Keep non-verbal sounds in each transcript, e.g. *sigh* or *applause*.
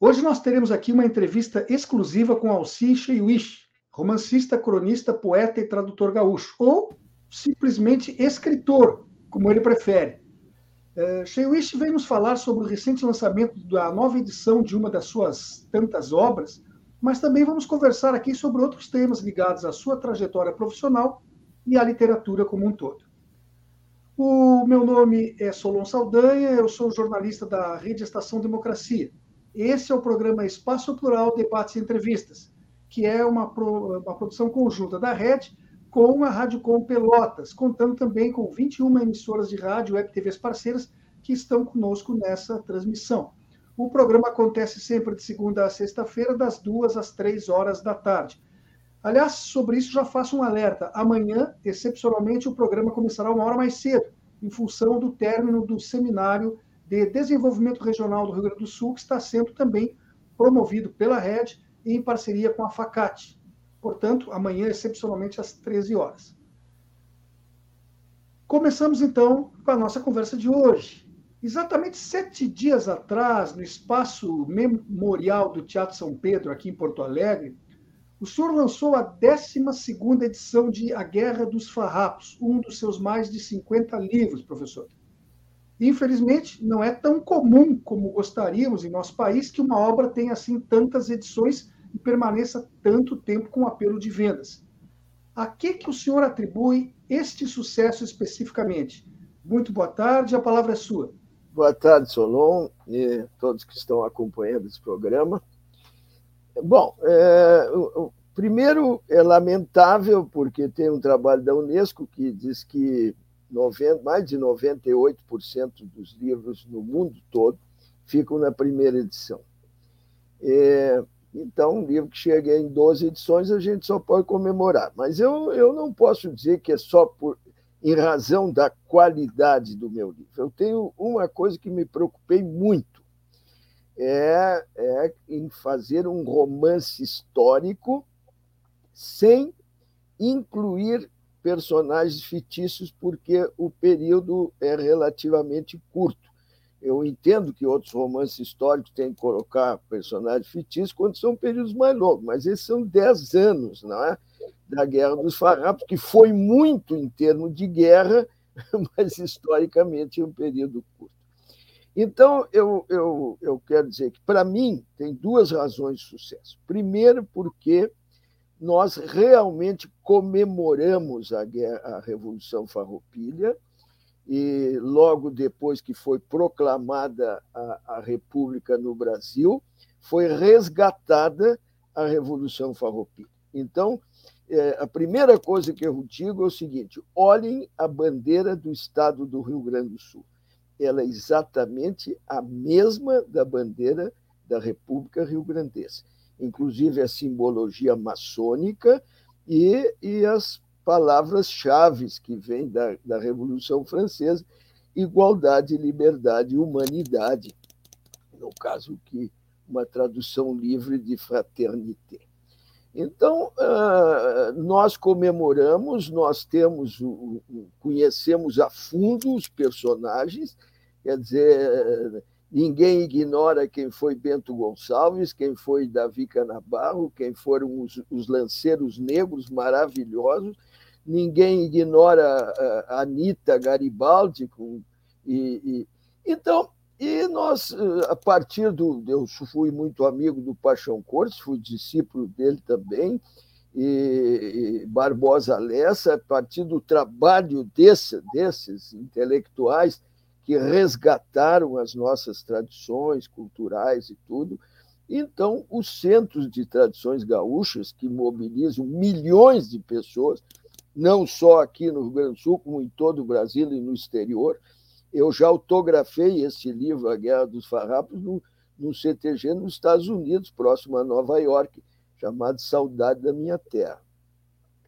Hoje nós teremos aqui uma entrevista exclusiva com Alci Cheiwish, romancista, cronista, poeta e tradutor gaúcho, ou simplesmente escritor, como ele prefere. Uh, vem nos falar sobre o recente lançamento da nova edição de uma das suas tantas obras, mas também vamos conversar aqui sobre outros temas ligados à sua trajetória profissional e à literatura como um todo. O meu nome é Solon Saldanha, eu sou jornalista da Rede Estação Democracia. Esse é o programa Espaço Plural Debates e Entrevistas, que é uma, pro, uma produção conjunta da Rede com a Rádio Com Pelotas, contando também com 21 emissoras de rádio e TVs parceiras que estão conosco nessa transmissão. O programa acontece sempre de segunda a sexta-feira, das duas às três horas da tarde. Aliás, sobre isso já faço um alerta. Amanhã, excepcionalmente, o programa começará uma hora mais cedo, em função do término do seminário de Desenvolvimento Regional do Rio Grande do Sul, que está sendo também promovido pela Rede em parceria com a FACAT. Portanto, amanhã, excepcionalmente, às 13 horas. Começamos, então, com a nossa conversa de hoje. Exatamente sete dias atrás, no espaço memorial do Teatro São Pedro, aqui em Porto Alegre, o senhor lançou a 12 edição de A Guerra dos Farrapos, um dos seus mais de 50 livros, professor. Infelizmente, não é tão comum como gostaríamos em nosso país que uma obra tenha assim tantas edições e permaneça tanto tempo com apelo de vendas. A que, que o senhor atribui este sucesso especificamente? Muito boa tarde, a palavra é sua. Boa tarde, Solon, e todos que estão acompanhando esse programa. Bom, é, o, primeiro é lamentável, porque tem um trabalho da Unesco que diz que 90, mais de 98% dos livros no mundo todo ficam na primeira edição. É, então, um livro que chega em 12 edições, a gente só pode comemorar. Mas eu, eu não posso dizer que é só por, em razão da qualidade do meu livro. Eu tenho uma coisa que me preocupei muito, é, é em fazer um romance histórico sem incluir personagens fictícios, porque o período é relativamente curto. Eu entendo que outros romances históricos têm que colocar personagens fictícios quando são períodos mais longos, mas esses são dez anos não é? da Guerra dos Farrapos, que foi muito em termos de guerra, *laughs* mas historicamente é um período curto. Então, eu, eu, eu quero dizer que, para mim, tem duas razões de sucesso. Primeiro, porque nós realmente comemoramos a, guerra, a Revolução Farroupilha, e logo depois que foi proclamada a, a República no Brasil, foi resgatada a Revolução Farroupilha. Então, é, a primeira coisa que eu digo é o seguinte: olhem a bandeira do Estado do Rio Grande do Sul ela é exatamente a mesma da bandeira da República Rio-Grandense, inclusive a simbologia maçônica e, e as palavras-chave que vêm da, da Revolução Francesa, igualdade, liberdade e humanidade, no caso que uma tradução livre de fraternité. Então, ah, nós comemoramos, nós temos, conhecemos a fundo os personagens, quer dizer, ninguém ignora quem foi Bento Gonçalves, quem foi Davi Canabarro, quem foram os, os lanceiros negros maravilhosos, ninguém ignora a Anitta Garibaldi. Com, e, e, então, e nós, a partir do. Eu fui muito amigo do Paixão Cortes, fui discípulo dele também, e, Barbosa Lessa, a partir do trabalho desse, desses intelectuais que resgataram as nossas tradições culturais e tudo. Então, os centros de tradições gaúchas, que mobilizam milhões de pessoas, não só aqui no Rio Grande do Sul, como em todo o Brasil e no exterior, eu já autografei esse livro, A Guerra dos Farrapos, no, num CTG nos Estados Unidos, próximo a Nova York, chamado Saudade da Minha Terra.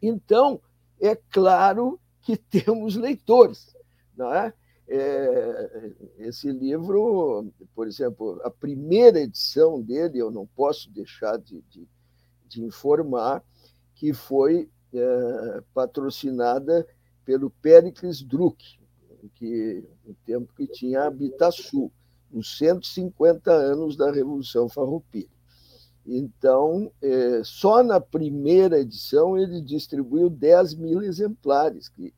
Então, é claro que *laughs* temos leitores. Não é? É? esse livro, por exemplo, a primeira edição dele, eu não posso deixar de, de, de informar, que foi é, patrocinada pelo Pericles Druck, que, no tempo que tinha a Habitasul, nos 150 anos da Revolução Farroupilha. Então, é, só na primeira edição ele distribuiu 10 mil exemplares. Que?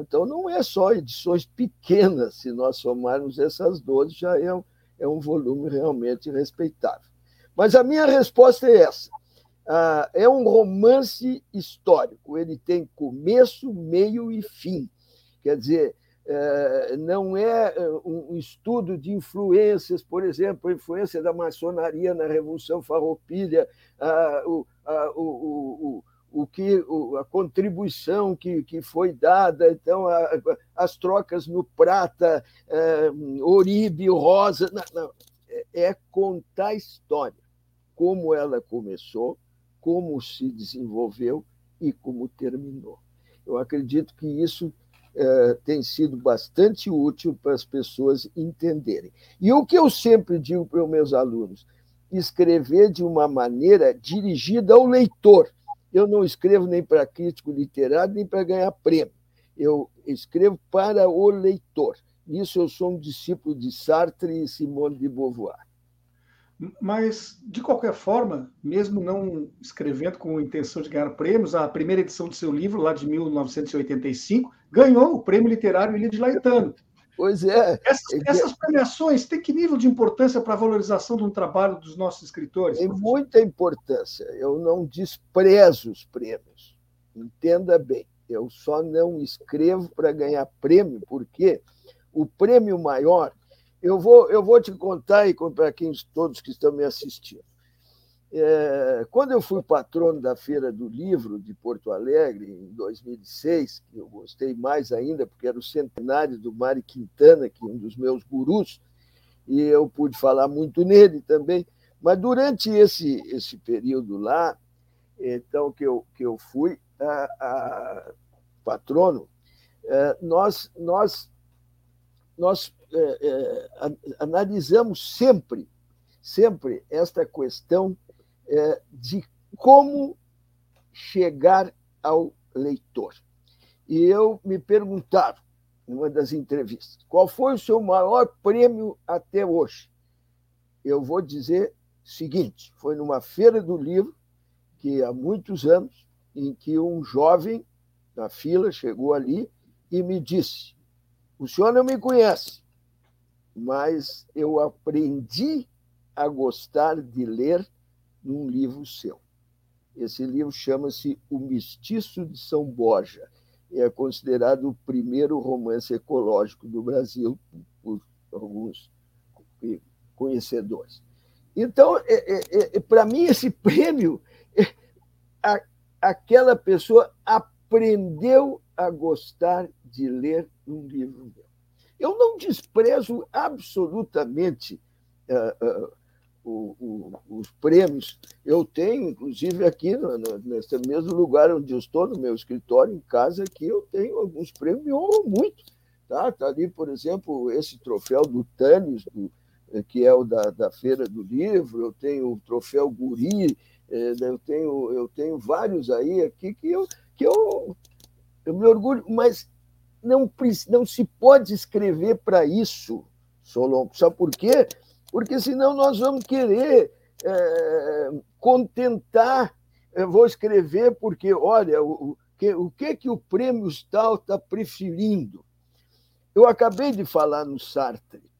Então, não é só edições pequenas, se nós somarmos essas 12, já é um, é um volume realmente respeitável. Mas a minha resposta é essa. Ah, é um romance histórico, ele tem começo, meio e fim. Quer dizer, é, não é, é um estudo de influências, por exemplo, a influência da maçonaria na Revolução Farroupilha, a, o, a, o, o, o que, a contribuição que, que foi dada, então, a, as trocas no prata, é, Oribe, Rosa. Não, não, é, é contar a história, como ela começou, como se desenvolveu e como terminou. Eu acredito que isso eh, tem sido bastante útil para as pessoas entenderem. E o que eu sempre digo para os meus alunos: escrever de uma maneira dirigida ao leitor. Eu não escrevo nem para crítico literário, nem para ganhar prêmio. Eu escrevo para o leitor. Nisso eu sou um discípulo de Sartre e Simone de Beauvoir. Mas, de qualquer forma, mesmo não escrevendo com a intenção de ganhar prêmios, a primeira edição do seu livro, lá de 1985, ganhou o Prêmio Literário Ilha de Laetano. Pois é. Essas, é essas premiações têm que nível de importância para a valorização do trabalho dos nossos escritores? Tem muita importância. Eu não desprezo os prêmios. Entenda bem. Eu só não escrevo para ganhar prêmio, porque o prêmio maior eu vou, eu vou te contar, e para quem todos que estão me assistindo. É, quando eu fui patrono da Feira do Livro de Porto Alegre, em 2006, que eu gostei mais ainda, porque era o centenário do Mari Quintana, que é um dos meus gurus, e eu pude falar muito nele também. Mas durante esse, esse período lá, então que eu, que eu fui a, a patrono, é, nós, nós, nós é, é, analisamos sempre, sempre esta questão é, de como chegar ao leitor. E eu me perguntaram, numa das entrevistas, qual foi o seu maior prêmio até hoje? Eu vou dizer o seguinte: foi numa feira do livro, que há muitos anos, em que um jovem na fila chegou ali e me disse: O senhor não me conhece, mas eu aprendi a gostar de ler num livro seu. Esse livro chama-se O Mestiço de São Borja. É considerado o primeiro romance ecológico do Brasil por alguns conhecedores. Então, é, é, é, para mim, esse prêmio, é, a, aquela pessoa aprendeu a gostar de ler um livro meu. Eu não desprezo absolutamente uh, uh, o, o, os prêmios. Eu tenho, inclusive, aqui, no, no, nesse mesmo lugar onde eu estou, no meu escritório, em casa, aqui, eu tenho alguns prêmios, me honram muito. Tá? tá ali, por exemplo, esse troféu do Tânis, do, eh, que é o da, da Feira do Livro, eu tenho o troféu Guri, eh, eu tenho, eu tenho vários aí aqui que eu, que eu, eu me orgulho, mas não, não se pode escrever para isso, Solon. Sabe por quê? Porque senão nós vamos querer é, contentar. Eu vou escrever porque, olha, o, que, o que, que o prêmio tal está preferindo? Eu acabei de falar no Sartre.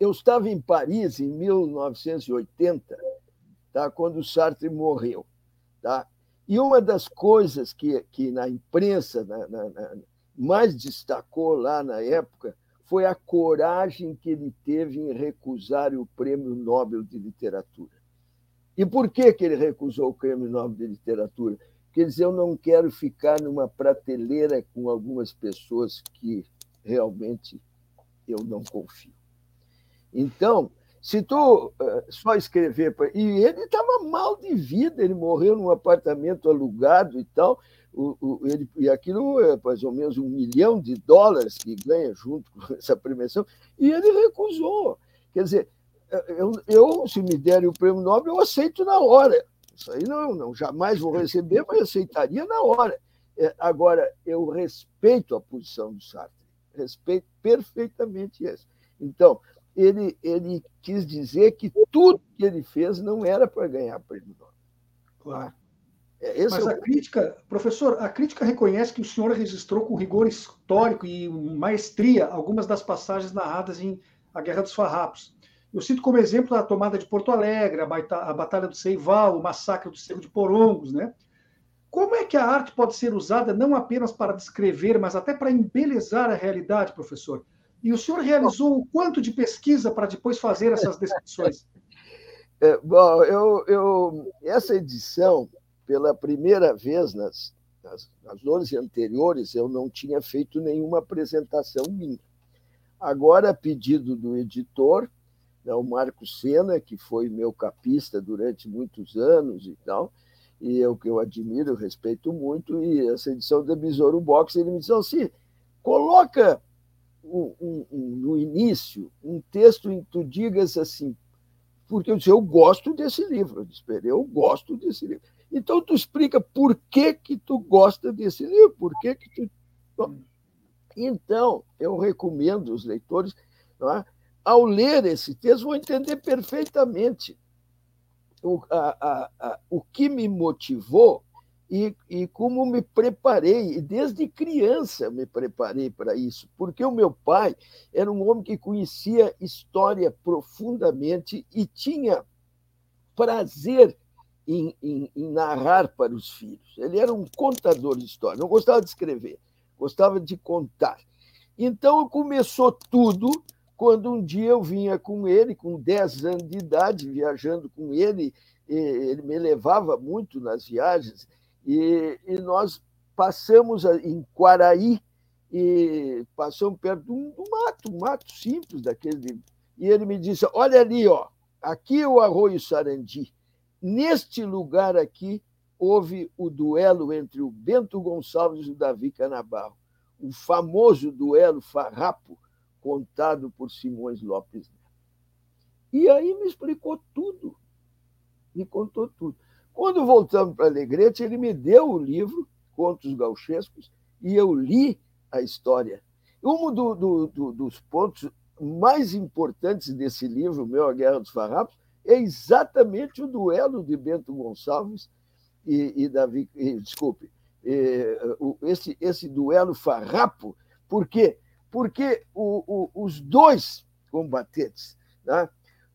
Eu estava em Paris em 1980, tá, quando o Sartre morreu. Tá? E uma das coisas que, que na imprensa, na, na, na mais destacou lá na época foi a coragem que ele teve em recusar o Prêmio Nobel de Literatura. E por que, que ele recusou o Prêmio Nobel de Literatura? Porque ele eu não quero ficar numa prateleira com algumas pessoas que realmente eu não confio. Então, Se tu uh, só escrever. E ele estava mal de vida, ele morreu num apartamento alugado e tal. O, o, ele, e aquilo é mais ou menos um milhão de dólares que ganha junto com *laughs* essa premiação, e ele recusou. Quer dizer, eu, eu se me derem o prêmio Nobel, eu aceito na hora. Isso aí não, não jamais vou receber, mas aceitaria na hora. É, agora, eu respeito a posição do Sartre, respeito perfeitamente isso. Então, ele, ele quis dizer que tudo que ele fez não era para ganhar prêmio Nobel. Claro. É, esse Mas é o... a crítica, professor, a crítica reconhece que o senhor registrou com rigor histórico e maestria algumas das passagens narradas em A Guerra dos Farrapos. Eu cito como exemplo a tomada de Porto Alegre, a, Batalha do Seival, o massacre do Cerro de Porongos, né? Como é que a arte pode ser usada não apenas para descrever, mas até para embelezar a realidade, professor? E o senhor realizou o quanto de pesquisa para depois fazer essas descrições? *laughs* É, bom, eu, eu, essa edição, pela primeira vez nas, nas, nas 11 anteriores, eu não tinha feito nenhuma apresentação minha. Agora, a pedido do editor, né, o Marco Sena, que foi meu capista durante muitos anos e tal, e o que eu admiro, eu respeito muito, e essa edição da Besouro Box, ele me disse assim, coloca um, um, um, no início um texto em que tu digas assim, porque eu disse, eu gosto desse livro, eu disse, eu gosto desse livro. Então tu explica por que que tu gosta desse livro, por que que tu... Então, eu recomendo os leitores, é? ao ler esse texto, vão entender perfeitamente o, a, a, a, o que me motivou e, e como me preparei, e desde criança me preparei para isso, porque o meu pai era um homem que conhecia história profundamente e tinha prazer em, em, em, narrar para os filhos. Ele era um contador de história, não gostava de escrever, gostava de contar. Então começou tudo quando um dia eu vinha com ele, com 10 anos de idade, viajando com ele, ele me levava muito nas viagens, e, e nós passamos em Quaraí, e passamos perto de um, mato, um mato simples daquele. E ele me disse: Olha ali, ó, aqui é o Arroio Sarandi. Neste lugar aqui houve o duelo entre o Bento Gonçalves e o Davi Canabarro, o famoso duelo farrapo contado por Simões Lopes. E aí me explicou tudo, me contou tudo. Quando voltamos para Alegrete, ele me deu o livro, Contos Gauchescos, e eu li a história. Um do, do, do, dos pontos mais importantes desse livro, meu A Guerra dos Farrapos, é exatamente o duelo de Bento Gonçalves e, e Davi. E, desculpe, e, esse, esse duelo farrapo. Por quê? Porque o, o, os dois combatentes né,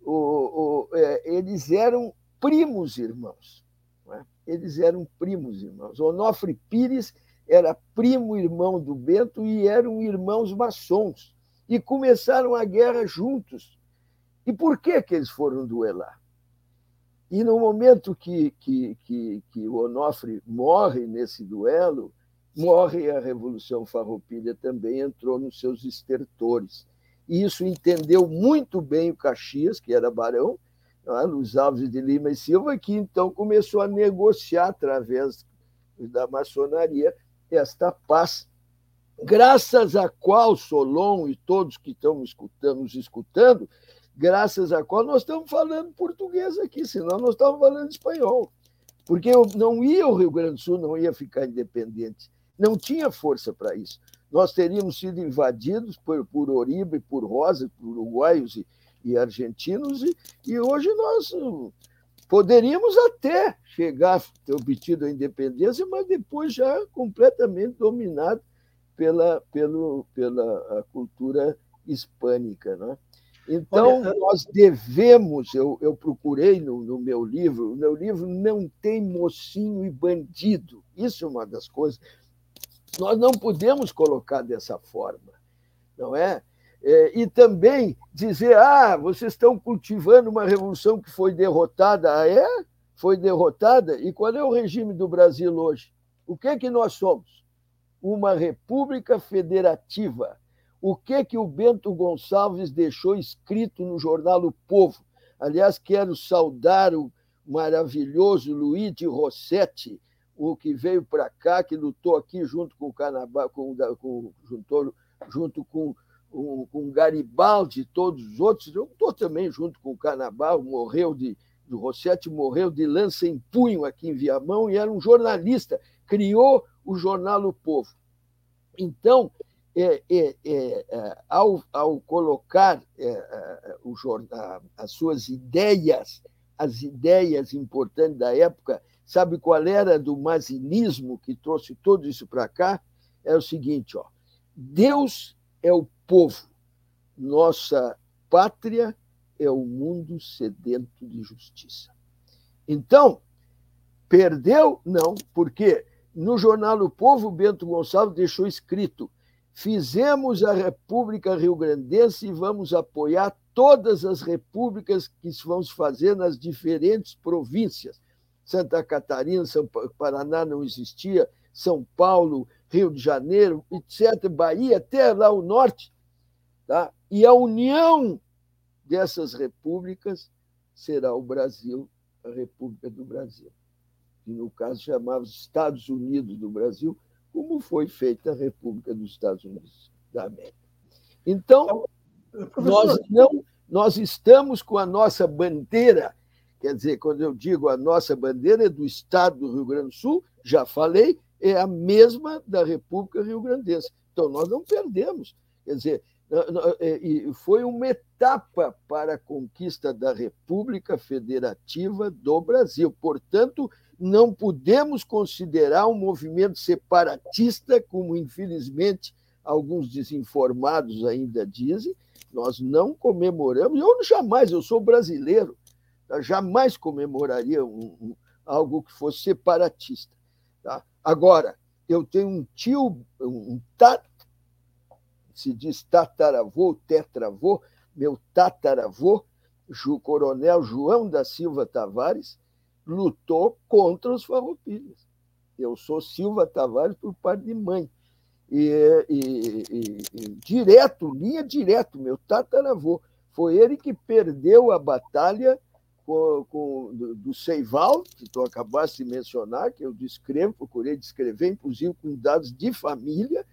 o, é, eles eram primos irmãos. Né? Eles eram primos irmãos. Onofre Pires era primo irmão do Bento e eram irmãos maçons. E começaram a guerra juntos. E por que, que eles foram duelar? E no momento que, que, que, que o Onofre morre nesse duelo, morre a Revolução Farroupilha também, entrou nos seus estertores. E isso entendeu muito bem o Caxias, que era barão, é? Luiz Alves de Lima e Silva, que então começou a negociar através da maçonaria esta paz, graças a qual Solon e todos que estão escutando, nos escutando, graças a qual nós estamos falando português aqui, senão nós estamos falando espanhol. Porque não ia o Rio Grande do Sul, não ia ficar independente. Não tinha força para isso. Nós teríamos sido invadidos por, por Oribe, por Rosa, por uruguaios e, e argentinos, e, e hoje nós hum, poderíamos até chegar ter obtido a independência, mas depois já completamente dominado pela, pelo, pela cultura hispânica. Né? Então, nós devemos, eu, eu procurei no, no meu livro, o meu livro não tem mocinho e bandido. Isso é uma das coisas. Nós não podemos colocar dessa forma, não é? É, e também dizer: ah, vocês estão cultivando uma revolução que foi derrotada. Ah, é? Foi derrotada? E qual é o regime do Brasil hoje? O que é que nós somos? Uma república federativa, o que que o Bento Gonçalves deixou escrito no jornal O Povo. Aliás, quero saudar o maravilhoso Luiz de Rossetti, o que veio para cá, que lutou aqui junto com o Canabá, com, com, juntou, junto com, com, Garibaldi e todos os outros. Eu estou também junto com o Canabá, morreu de. O Rossetti morreu de lança em punho aqui em Viamão e era um jornalista, criou o jornal O Povo. Então, é, é, é, é ao, ao, colocar é, é, o as suas ideias, as ideias importantes da época, Sabe qual era do mazinismo que trouxe tudo isso para cá? É o seguinte: ó, Deus é o povo, nossa pátria é o mundo sedento de justiça. Então, perdeu? Não, porque no jornal O Povo, Bento Gonçalves deixou escrito: fizemos a República Rio Grandense e vamos apoiar todas as repúblicas que vão se fazer nas diferentes províncias. Santa Catarina, São Paraná não existia, São Paulo, Rio de Janeiro, etc., Bahia, até lá o norte. Tá? E a união dessas repúblicas será o Brasil, a República do Brasil, que no caso chamava Estados Unidos do Brasil, como foi feita a República dos Estados Unidos da América. Então, nós não nós estamos com a nossa bandeira Quer dizer, quando eu digo a nossa bandeira é do Estado do Rio Grande do Sul, já falei, é a mesma da República Rio Grandense. Então, nós não perdemos. Quer dizer, foi uma etapa para a conquista da República Federativa do Brasil. Portanto, não podemos considerar um movimento separatista, como infelizmente alguns desinformados ainda dizem. Nós não comemoramos, eu jamais, eu sou brasileiro, jamais comemoraria um, um, algo que fosse separatista. Tá? Agora, eu tenho um tio, um se diz tataravô, tetravô, meu tataravô, o coronel João da Silva Tavares, lutou contra os farroupilhas. Eu sou Silva Tavares por parte de mãe. E, e, e, e direto, linha direto, meu tataravô. Foi ele que perdeu a batalha com, com, do, Seival, que tu acabaste de mencionar, que eu descrevo, procurei descrever, inclusive com dados de família,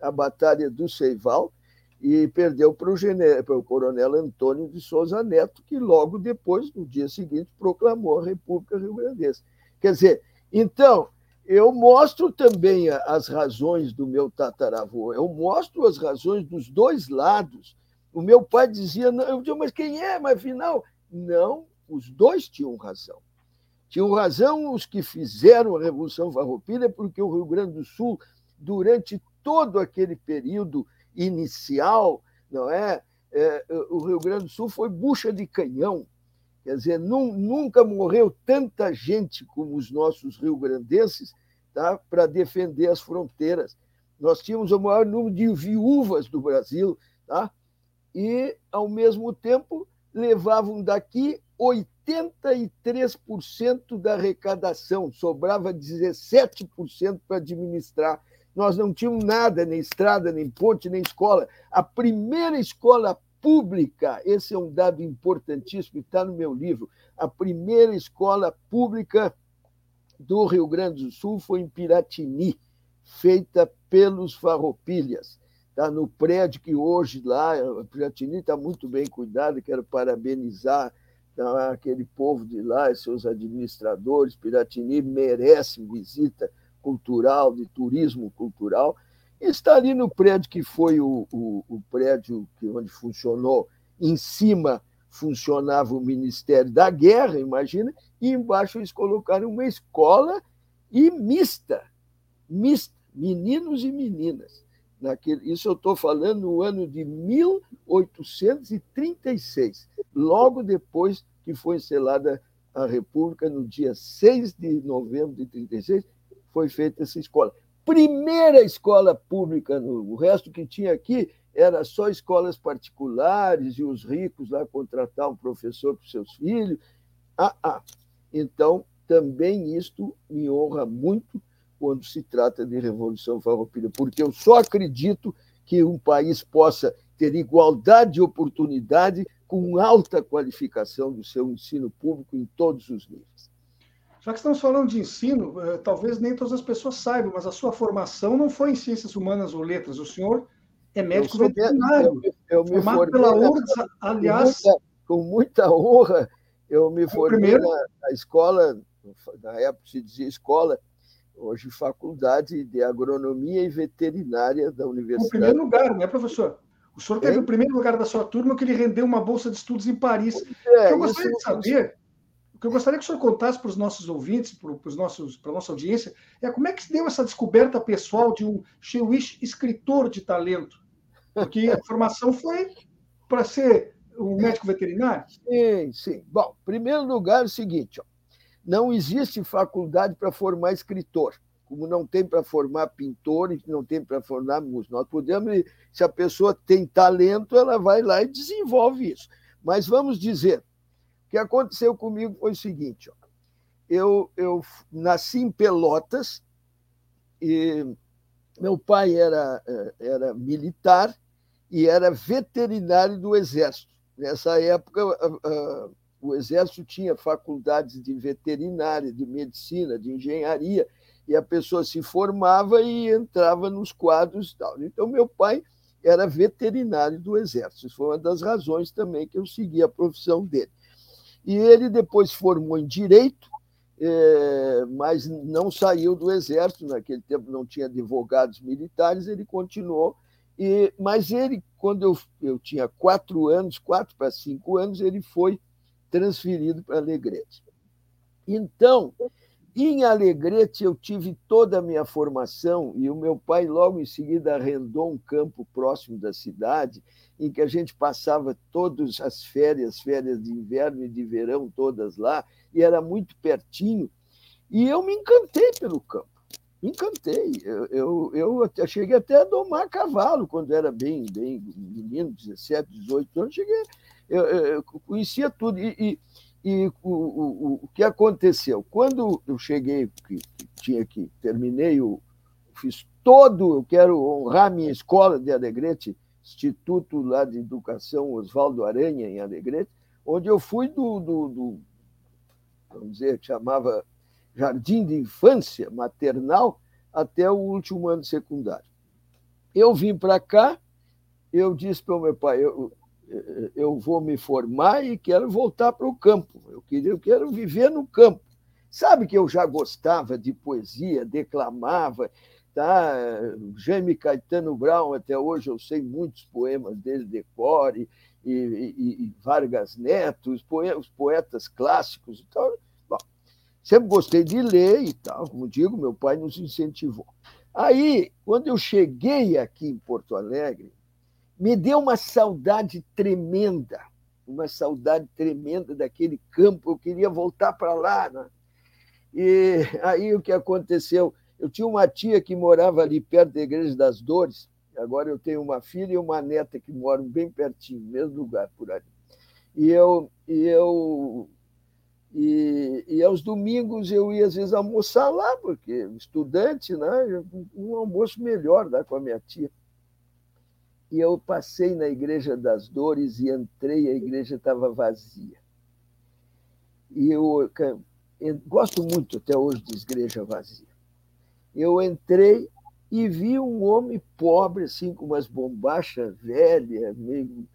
a Batalha do Seival, e perdeu para o, para o coronel Antônio de Souza Neto, que logo depois, no dia seguinte, proclamou a República Rio Grandense. Quer dizer, então, eu mostro também as razões do meu tataravô, eu mostro as razões dos dois lados. O meu pai dizia, eu dizia, mas quem é? Mas afinal, não os dois tinham razão. Tinham razão os que fizeram a Revolução Farroupilha, porque o Rio Grande do Sul, durante todo aquele período inicial, não é? é o Rio Grande do Sul foi bucha de canhão. Quer dizer, nunca morreu tanta gente como os nossos rio-grandenses tá? para defender as fronteiras. Nós tínhamos o maior número de viúvas do Brasil, tá? e, ao mesmo tempo, levavam daqui 83% da arrecadação, sobrava 17% para administrar. Nós não tínhamos nada, nem estrada, nem ponte, nem escola. A primeira escola pública, esse é um dado importantíssimo, está no meu livro, a primeira escola pública do Rio Grande do Sul foi em Piratini, feita pelos farroupilhas. Está no prédio que hoje lá, Piratini está muito bem cuidado, quero parabenizar então, aquele povo de lá seus administradores, Piratini merece visita cultural, de turismo cultural. Está ali no prédio que foi o, o, o prédio que, onde funcionou, em cima funcionava o Ministério da Guerra, imagina, e embaixo eles colocaram uma escola e mista, mista, meninos e meninas. Naquele, isso eu estou falando no ano de 1836, logo depois que foi selada a República, no dia 6 de novembro de 36, foi feita essa escola. Primeira escola pública, no, o resto que tinha aqui era só escolas particulares e os ricos lá contratavam professor para os seus filhos. Ah, ah. Então, também isto me honra muito quando se trata de Revolução Farroupilha, porque eu só acredito que um país possa ter igualdade de oportunidade com alta qualificação do seu ensino público em todos os níveis. Já que estamos falando de ensino, eh, talvez nem todas as pessoas saibam, mas a sua formação não foi em ciências humanas ou letras. O senhor é médico veterinário. Eu, eu me formei pela URGS, aliás. Com muita, com muita honra, eu me formei na, na, escola, na época se dizia escola, hoje faculdade de agronomia e veterinária da universidade. O primeiro lugar, né, professor? O senhor teve é? o primeiro lugar da sua turma que ele rendeu uma bolsa de estudos em Paris. É, eu gostaria isso, de saber, o que eu gostaria que o senhor contasse para os nossos ouvintes, para, os nossos, para a nossa audiência, é como é que se deu essa descoberta pessoal de um Shewish escritor de talento? Porque a formação foi para ser um médico veterinário? Sim, sim. Bom, em primeiro lugar, é o seguinte: ó, não existe faculdade para formar escritor como não tem para formar pintores, não tem para formar músicos. Nós podemos, se a pessoa tem talento, ela vai lá e desenvolve isso. Mas vamos dizer, o que aconteceu comigo foi o seguinte: ó, eu, eu nasci em Pelotas e meu pai era, eh, era militar e era veterinário do Exército. Nessa época, o Exército tinha faculdades de veterinária, de medicina, de engenharia, e a pessoa se formava e entrava nos quadros e tal. Então, meu pai era veterinário do Exército. Isso foi uma das razões também que eu segui a profissão dele. E ele depois formou em Direito, é, mas não saiu do Exército. Naquele tempo não tinha advogados militares, ele continuou. E, mas ele, quando eu, eu tinha quatro anos, quatro para cinco anos, ele foi transferido para Alegrete. Então, em Alegrete, eu tive toda a minha formação e o meu pai, logo em seguida, arrendou um campo próximo da cidade, em que a gente passava todas as férias, férias de inverno e de verão, todas lá, e era muito pertinho. E eu me encantei pelo campo. Me encantei. Eu, eu, eu cheguei até a domar cavalo quando era bem, bem menino, 17, 18 anos. Cheguei, eu, eu conhecia tudo. E, e e o, o, o que aconteceu? Quando eu cheguei, que, tinha que terminei, o, fiz todo, eu quero honrar minha escola de Alegrete, Instituto lá de Educação Oswaldo Aranha, em Alegrete, onde eu fui do, do, do vamos dizer, chamava Jardim de Infância Maternal, até o último ano secundário. Eu vim para cá, eu disse para o meu pai, eu, eu vou me formar e quero voltar para o campo. Eu, queria, eu quero viver no campo. Sabe que eu já gostava de poesia, declamava, tá? Jaime Caetano Brown, até hoje eu sei muitos poemas dele, decore, e, e, e Vargas Neto, os, poetas, os poetas clássicos. Então, bom, sempre gostei de ler e tal, como digo, meu pai nos incentivou. Aí, quando eu cheguei aqui em Porto Alegre, me deu uma saudade tremenda, uma saudade tremenda daquele campo. Eu queria voltar para lá. Né? E aí o que aconteceu? Eu tinha uma tia que morava ali perto da Igreja das Dores. Agora eu tenho uma filha e uma neta que moram bem pertinho, mesmo lugar por ali. E eu, e eu e, e, aos domingos eu ia, às vezes, almoçar lá, porque estudante, né? um almoço melhor lá com a minha tia. E eu passei na Igreja das Dores e entrei, a igreja estava vazia. E eu, eu gosto muito até hoje de igreja vazia. Eu entrei e vi um homem pobre, assim, com umas bombachas velhas, meio.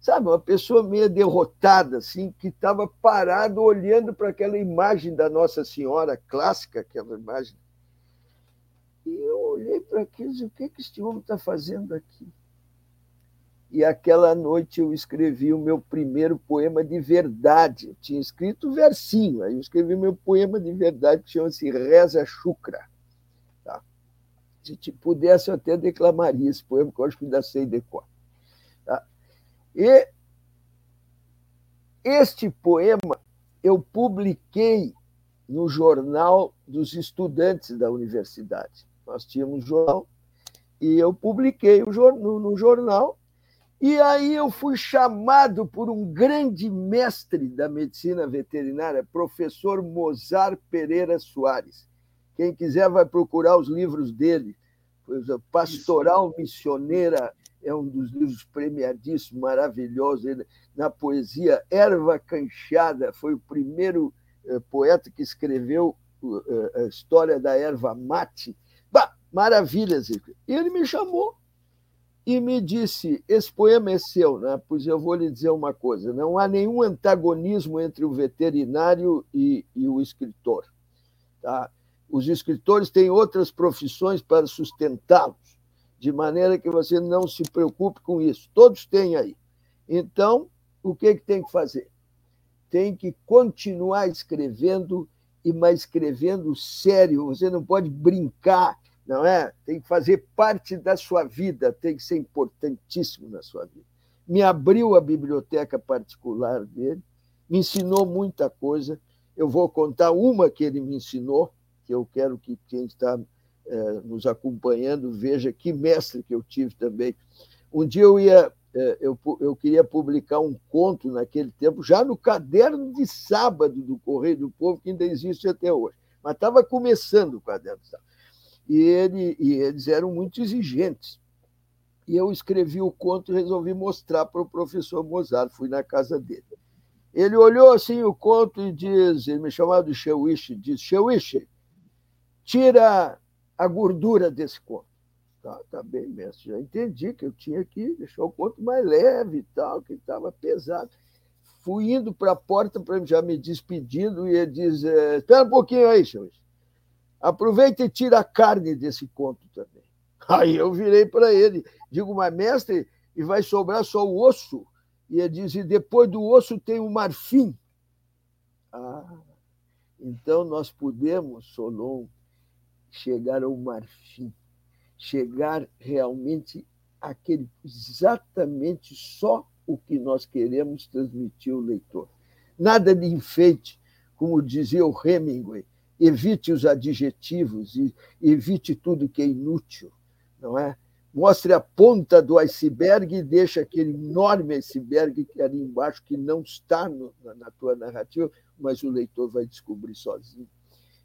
Sabe, uma pessoa meio derrotada, assim, que estava parado olhando para aquela imagem da Nossa Senhora clássica, aquela imagem e eu olhei para aquilo e disse, o que, que este homem está fazendo aqui? E aquela noite eu escrevi o meu primeiro poema de verdade. Eu tinha escrito versinho, aí eu escrevi meu poema de verdade, que chama-se Reza Chucra. Tá? Se pudesse, eu até declamaria esse poema, que eu acho que ainda sei decor. Tá? E este poema eu publiquei no jornal dos estudantes da universidade. Nós tínhamos jornal e eu publiquei no jornal. E aí eu fui chamado por um grande mestre da medicina veterinária, professor Mozart Pereira Soares. Quem quiser vai procurar os livros dele. Pastoral Missioneira é um dos livros premiadíssimos, maravilhosos. Na poesia, Erva Canchada foi o primeiro eh, poeta que escreveu eh, a história da erva mate. Bah, maravilhas! E ele me chamou e me disse: Esse poema é seu, né? pois eu vou lhe dizer uma coisa: não há nenhum antagonismo entre o veterinário e, e o escritor. Tá? Os escritores têm outras profissões para sustentá-los, de maneira que você não se preocupe com isso. Todos têm aí. Então, o que, que tem que fazer? Tem que continuar escrevendo, e mas escrevendo sério. Você não pode brincar, não é? Tem que fazer parte da sua vida, tem que ser importantíssimo na sua vida. Me abriu a biblioteca particular dele, me ensinou muita coisa. Eu vou contar uma que ele me ensinou, que eu quero que quem está é, nos acompanhando veja que mestre que eu tive também. Um dia eu ia, é, eu, eu queria publicar um conto naquele tempo, já no caderno de sábado do Correio do Povo, que ainda existe até hoje. Mas estava começando o caderno de sábado. E, ele, e eles eram muito exigentes. E eu escrevi o conto e resolvi mostrar para o professor Mozart, fui na casa dele. Ele olhou assim o conto e diz, ele me chamava de Shewish, diz, Shewish, tira a gordura desse conto. Tá, tá bem, mestre, já entendi que eu tinha que deixar o conto mais leve e tal, que estava pesado. Fui indo para a porta, para já me despedindo, e ele diz: é, Espera um pouquinho aí, senhor. Aproveita e tira a carne desse conto também. Aí eu virei para ele, digo, mas mestre, e vai sobrar só o osso? E ele diz: e depois do osso tem o marfim. Ah, então nós podemos, Solon, chegar ao marfim, chegar realmente aquele exatamente só o que nós queremos transmitir ao leitor. Nada de enfeite, como dizia o Hemingway, evite os adjetivos evite tudo que é inútil, não é? Mostre a ponta do iceberg e deixe aquele enorme iceberg que é ali embaixo que não está no, na tua narrativa, mas o leitor vai descobrir sozinho.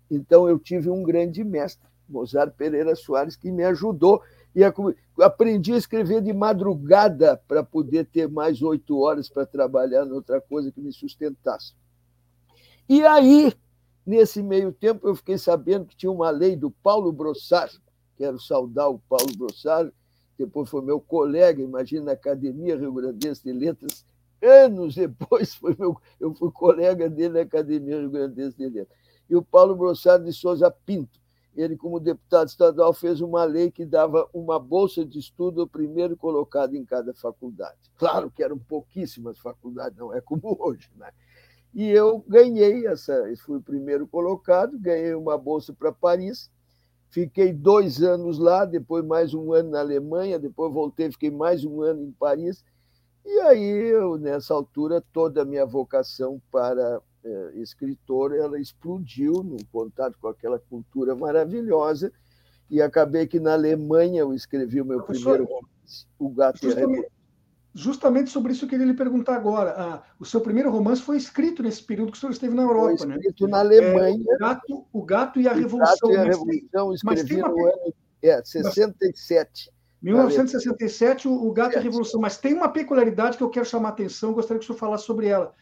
Então, eu tive um grande mestre, Mozart Pereira Soares, que me ajudou. E aprendi a escrever de madrugada para poder ter mais oito horas para trabalhar em outra coisa que me sustentasse. E aí, nesse meio tempo, eu fiquei sabendo que tinha uma lei do Paulo Brossard, quero saudar o Paulo Brossard, depois foi meu colega, imagina, na Academia Rio Grandense de Letras, anos depois foi meu, eu fui colega dele na Academia Rio Grandense de Letras e o Paulo Brossard de Souza Pinto. Ele, como deputado estadual, fez uma lei que dava uma bolsa de estudo ao primeiro colocado em cada faculdade. Claro que eram pouquíssimas faculdades, não é como hoje. Né? E eu ganhei essa, fui o primeiro colocado, ganhei uma bolsa para Paris, fiquei dois anos lá, depois mais um ano na Alemanha, depois voltei, fiquei mais um ano em Paris. E aí, eu, nessa altura, toda a minha vocação para é, escritor, ela explodiu no contato com aquela cultura maravilhosa. E acabei que na Alemanha eu escrevi o meu Professor, primeiro romance, O Gato e a Justamente sobre isso que eu queria lhe perguntar agora. Ah, o seu primeiro romance foi escrito nesse período que o senhor esteve na Europa, foi né? escrito né? na Alemanha. É, o, gato, o Gato e a Revolução. Gato e a Revolução, escrevi no uma... ano é, 67. 1967, o Gato e a Revolução. Mas tem uma peculiaridade que eu quero chamar a atenção, gostaria que o senhor falasse sobre ela.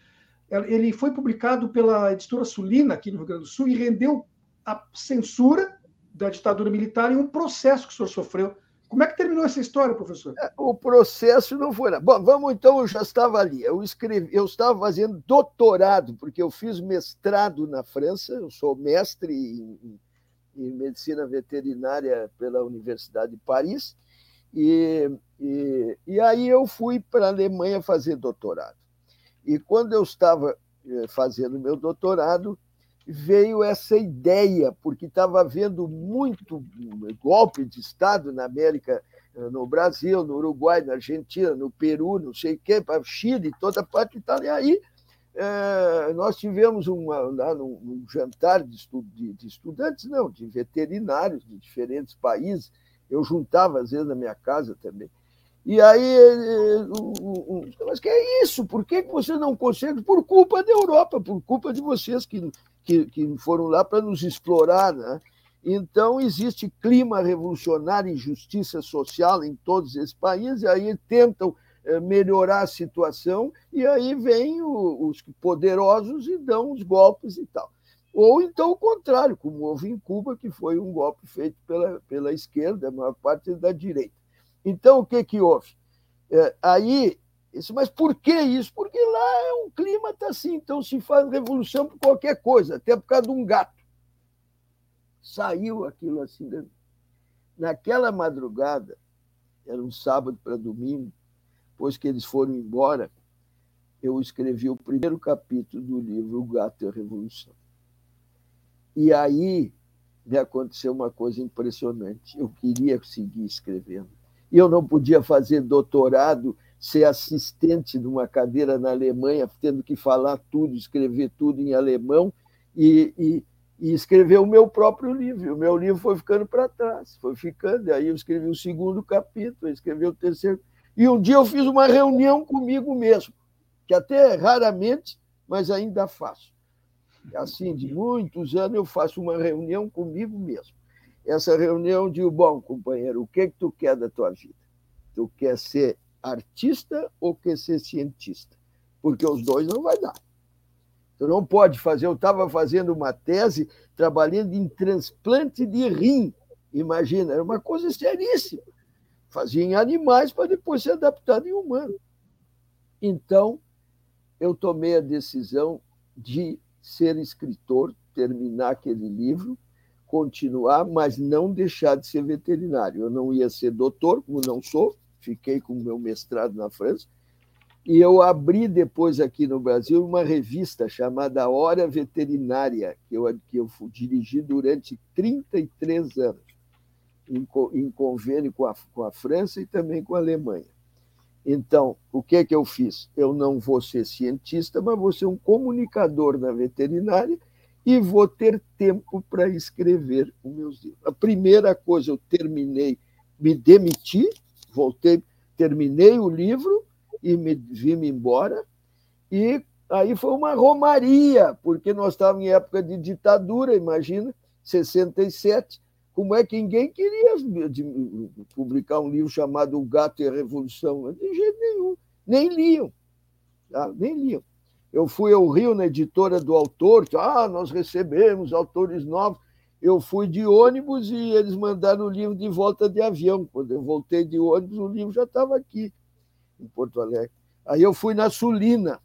Ele foi publicado pela editora Sulina, aqui no Rio Grande do Sul, e rendeu a censura da ditadura militar em um processo que o senhor sofreu. Como é que terminou essa história, professor? É, o processo não foi. Bom, vamos então, eu já estava ali. Eu escrevi, eu estava fazendo doutorado, porque eu fiz mestrado na França, eu sou mestre em, em medicina veterinária pela Universidade de Paris, e, e, e aí eu fui para a Alemanha fazer doutorado. E quando eu estava eh, fazendo meu doutorado, veio essa ideia, porque estava havendo muito golpe de Estado na América, eh, no Brasil, no Uruguai, na Argentina, no Peru, não sei o quê, para Chile, toda parte e aí é, nós tivemos uma, lá num, num jantar de, estu, de, de, estudantes, não, de veterinários de diferentes países. Eu juntava, às vezes, na minha casa também. E aí, mas que é isso? Por que você não consegue? Por culpa da Europa, por culpa de vocês que, que, que foram lá para nos explorar. Né? Então, existe clima revolucionário e justiça social em todos esses países, e aí tentam eh, melhorar a situação, e aí vêm os poderosos e dão os golpes e tal. Ou então o contrário, como houve em Cuba, que foi um golpe feito pela, pela esquerda, a maior parte da direita. Então, o que, que houve? É, aí, isso, mas por que isso? Porque lá é um clima está assim, então se faz revolução por qualquer coisa, até por causa de um gato. Saiu aquilo assim. Né? Naquela madrugada, era um sábado para domingo, depois que eles foram embora, eu escrevi o primeiro capítulo do livro O Gato e a Revolução. E aí me aconteceu uma coisa impressionante. Eu queria seguir escrevendo. E eu não podia fazer doutorado, ser assistente de uma cadeira na Alemanha, tendo que falar tudo, escrever tudo em alemão e, e, e escrever o meu próprio livro. O meu livro foi ficando para trás, foi ficando. Aí eu escrevi o segundo capítulo, escrevi o terceiro. E um dia eu fiz uma reunião comigo mesmo, que até raramente, mas ainda faço assim, de muitos anos, eu faço uma reunião comigo mesmo. Essa reunião de bom, companheiro, o que, é que tu quer da tua vida? Tu quer ser artista ou quer ser cientista? Porque os dois não vai dar. Tu não pode fazer. Eu estava fazendo uma tese trabalhando em transplante de rim. Imagina, era uma coisa seríssima. Fazia em animais para depois ser adaptado em humano. Então, eu tomei a decisão de ser escritor, terminar aquele livro, continuar, mas não deixar de ser veterinário. Eu não ia ser doutor, como não sou, fiquei com o meu mestrado na França, e eu abri depois aqui no Brasil uma revista chamada Hora Veterinária, que eu, que eu dirigi durante 33 anos, em, em convênio com a, com a França e também com a Alemanha. Então, o que é que eu fiz? Eu não vou ser cientista, mas vou ser um comunicador na veterinária e vou ter tempo para escrever os meus livros. A primeira coisa, eu terminei, me demiti, voltei, terminei o livro e me vim embora. E aí foi uma romaria, porque nós estávamos em época de ditadura, imagina, 67, como é que ninguém queria publicar um livro chamado O Gato e a Revolução? De jeito nenhum. Nem liam. Tá? Nem liam. Eu fui ao Rio na editora do autor, ah, nós recebemos autores novos. Eu fui de ônibus e eles mandaram o livro de volta de avião. Quando eu voltei de ônibus, o livro já estava aqui, em Porto Alegre. Aí eu fui na Sulina,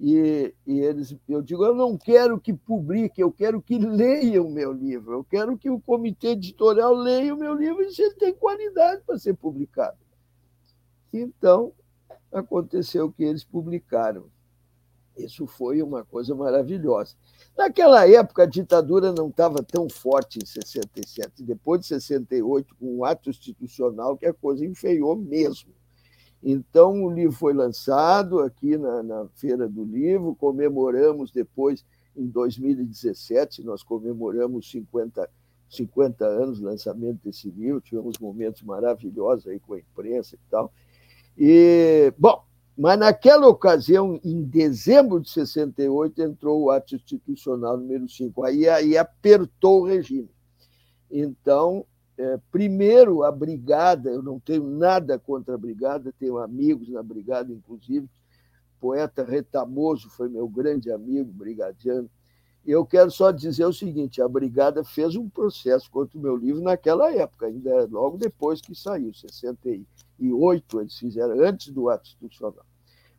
e, e, eles, eu digo, eu não quero que publique, eu quero que leiam o meu livro, eu quero que o comitê editorial leia o meu livro e se ele tem qualidade para ser publicado. Então, aconteceu que eles publicaram. Isso foi uma coisa maravilhosa. Naquela época, a ditadura não estava tão forte em 67. Depois de 68, com o ato institucional, que a coisa enfeiou mesmo. Então, o livro foi lançado aqui na, na Feira do Livro, comemoramos depois, em 2017, nós comemoramos 50, 50 anos do lançamento desse livro, tivemos momentos maravilhosos aí com a imprensa e tal. E, bom, mas naquela ocasião, em dezembro de 68, entrou o ato institucional número 5. Aí, aí apertou o regime. Então, é, primeiro, a brigada, eu não tenho nada contra a brigada, tenho amigos na brigada, inclusive. Poeta Retamoso foi meu grande amigo, brigadiano. Eu quero só dizer o seguinte: a brigada fez um processo contra o meu livro naquela época, ainda logo depois que saiu, 68, eles fizeram, antes do ato institucional.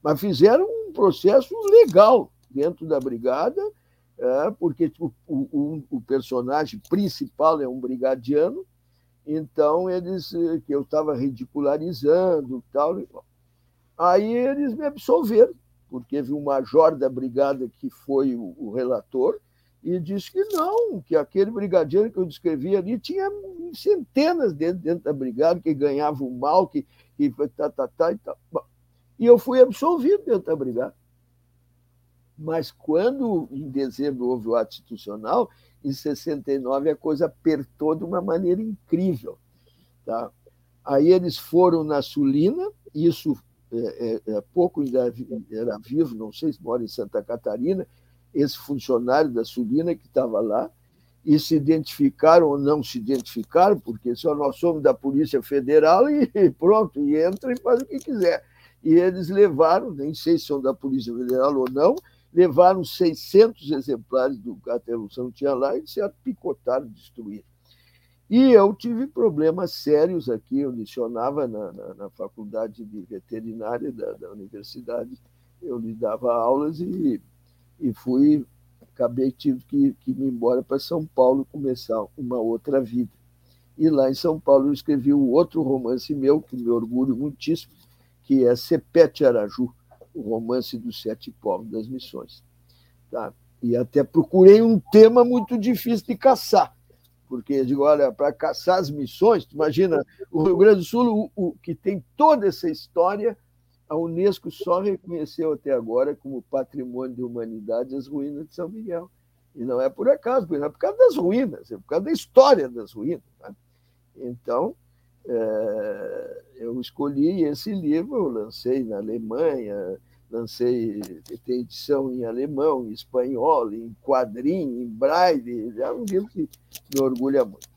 Mas fizeram um processo legal dentro da brigada, é, porque o, o, o personagem principal é um brigadiano, então, eles, eh, que eu estava ridicularizando tal. Aí eles me absolveram, porque vi um major da brigada que foi o, o relator e disse que não, que aquele brigadiano que eu descrevi ali tinha centenas dentro, dentro da brigada que ganhavam mal, que, que tá, tá, tá, e tal. E eu fui absolvido da brigada. Mas quando, em dezembro, houve o ato institucional, em 69 a coisa apertou de uma maneira incrível. Tá? Aí eles foram na Sulina, isso é, é, é pouco ainda era vivo, não sei se mora em Santa Catarina, esse funcionário da Sulina que estava lá, e se identificaram ou não se identificaram, porque só nós somos da Polícia Federal *laughs* e pronto, e entra e faz o que quiser. E eles levaram, nem sei se são da Polícia Federal ou não, levaram 600 exemplares do Revolução tinha lá e se picotaram, destruíram. E eu tive problemas sérios aqui, eu lecionava na, na, na faculdade de veterinária da, da universidade, eu lhe dava aulas e, e fui acabei tive que, que ir embora para São Paulo começar uma outra vida. E lá em São Paulo eu escrevi um outro romance meu, que me orgulho muitíssimo, que é Sepete Araju, o romance dos sete povos das missões. Tá? E até procurei um tema muito difícil de caçar, porque eu digo, olha, para caçar as missões, imagina, o Rio Grande do Sul, o, o, que tem toda essa história, a Unesco só reconheceu até agora como patrimônio da humanidade as ruínas de São Miguel. E não é por acaso, não é por causa das ruínas, é por causa da história das ruínas. Né? Então, é, eu escolhi esse livro, eu lancei na Alemanha, lancei, tem edição em alemão, em espanhol, em quadrinho, em braille, é um livro que me orgulha muito.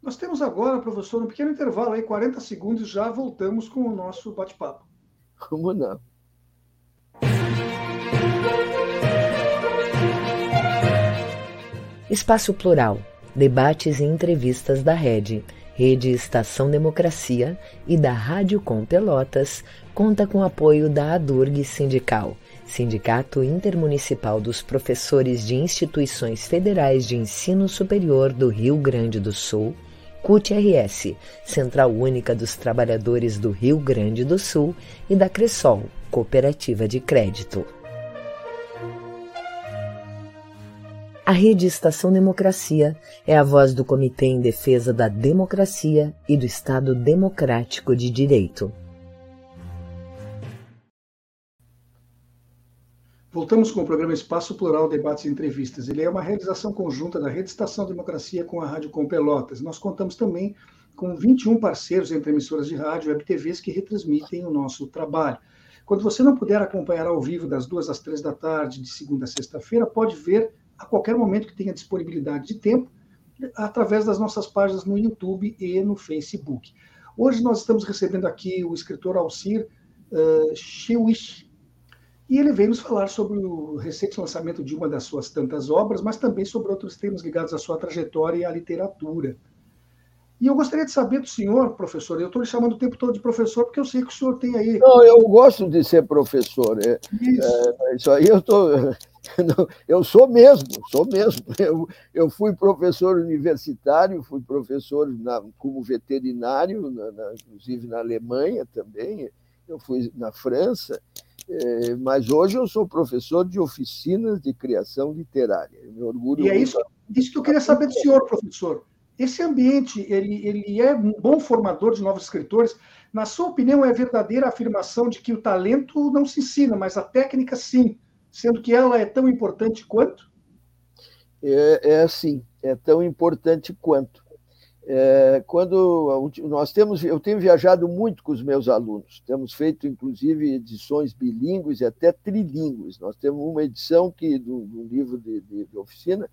Nós temos agora, professor, um pequeno intervalo aí, 40 segundos, já voltamos com o nosso bate-papo. Como não? Espaço Plural, debates e entrevistas da Rede, Rede Estação Democracia e da Rádio Com Pelotas, conta com apoio da ADURG Sindical, Sindicato Intermunicipal dos Professores de Instituições Federais de Ensino Superior do Rio Grande do Sul, CUT-RS, Central Única dos Trabalhadores do Rio Grande do Sul, e da Cressol, Cooperativa de Crédito. A Rede Estação Democracia é a voz do Comitê em Defesa da Democracia e do Estado Democrático de Direito. Voltamos com o programa Espaço Plural Debates e Entrevistas. Ele é uma realização conjunta da Rede Estação Democracia com a Rádio Com Pelotas. Nós contamos também com 21 parceiros entre emissoras de rádio e TVs que retransmitem o nosso trabalho. Quando você não puder acompanhar ao vivo das duas às três da tarde, de segunda a sexta-feira, pode ver a qualquer momento que tenha disponibilidade de tempo, através das nossas páginas no YouTube e no Facebook. Hoje nós estamos recebendo aqui o escritor Alcir uh, Shewish, e ele veio nos falar sobre o recente lançamento de uma das suas tantas obras, mas também sobre outros temas ligados à sua trajetória e à literatura. E eu gostaria de saber do senhor, professor, eu estou lhe chamando o tempo todo de professor, porque eu sei que o senhor tem aí. Não, eu gosto de ser professor. É, isso. É, isso aí eu estou. *laughs* Eu sou mesmo, sou mesmo. *laughs* Eu, eu fui professor universitário, fui professor na, como veterinário, na, na, inclusive na Alemanha também, eu fui na França. É, mas hoje eu sou professor de oficinas de criação literária. Eu me orgulho. E é isso, isso que eu queria saber do senhor, professor. Esse ambiente, ele, ele é um bom formador de novos escritores. Na sua opinião, é verdadeira a afirmação de que o talento não se ensina, mas a técnica sim, sendo que ela é tão importante quanto? É, é assim, é tão importante quanto. É, quando nós temos, eu tenho viajado muito com os meus alunos, temos feito inclusive edições bilíngues e até trilíngues. Nós temos uma edição que do, do livro de, de, de, oficina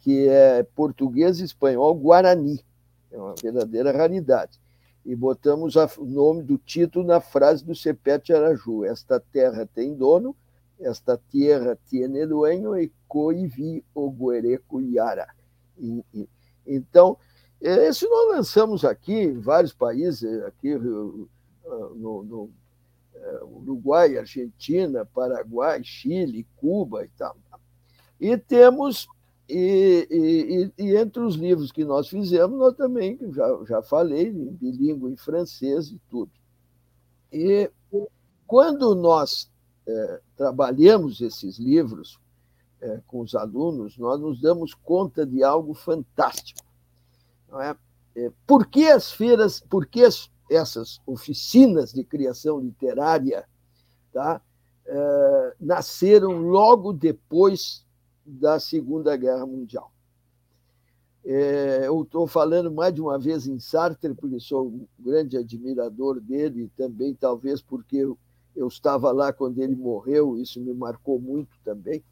que é português espanhol guarani, é uma verdadeira raridade. E botamos a, o nome do título na frase do Cepete Araju: Esta terra tem dono, esta terra tiene dueño e coivi o guereco yara. Então esse nós lançamos aqui em vários países, aqui no, no é, Uruguai, Argentina, Paraguai, Chile, Cuba e tal. E temos, e, e, e, entre os livros que nós fizemos, nós também, já, já falei, em bilíngue, em francês e tudo. E quando nós é, trabalhamos esses livros é, com os alunos, nós nos damos conta de algo fantástico não é? é? Por que as feiras, por que essas oficinas de criação literária tá, é, nasceram logo depois da Segunda Guerra Mundial? É, eu estou falando mais de uma vez em Sartre, porque sou um grande admirador dele, e também talvez porque eu estava lá quando ele morreu, isso me marcou muito também.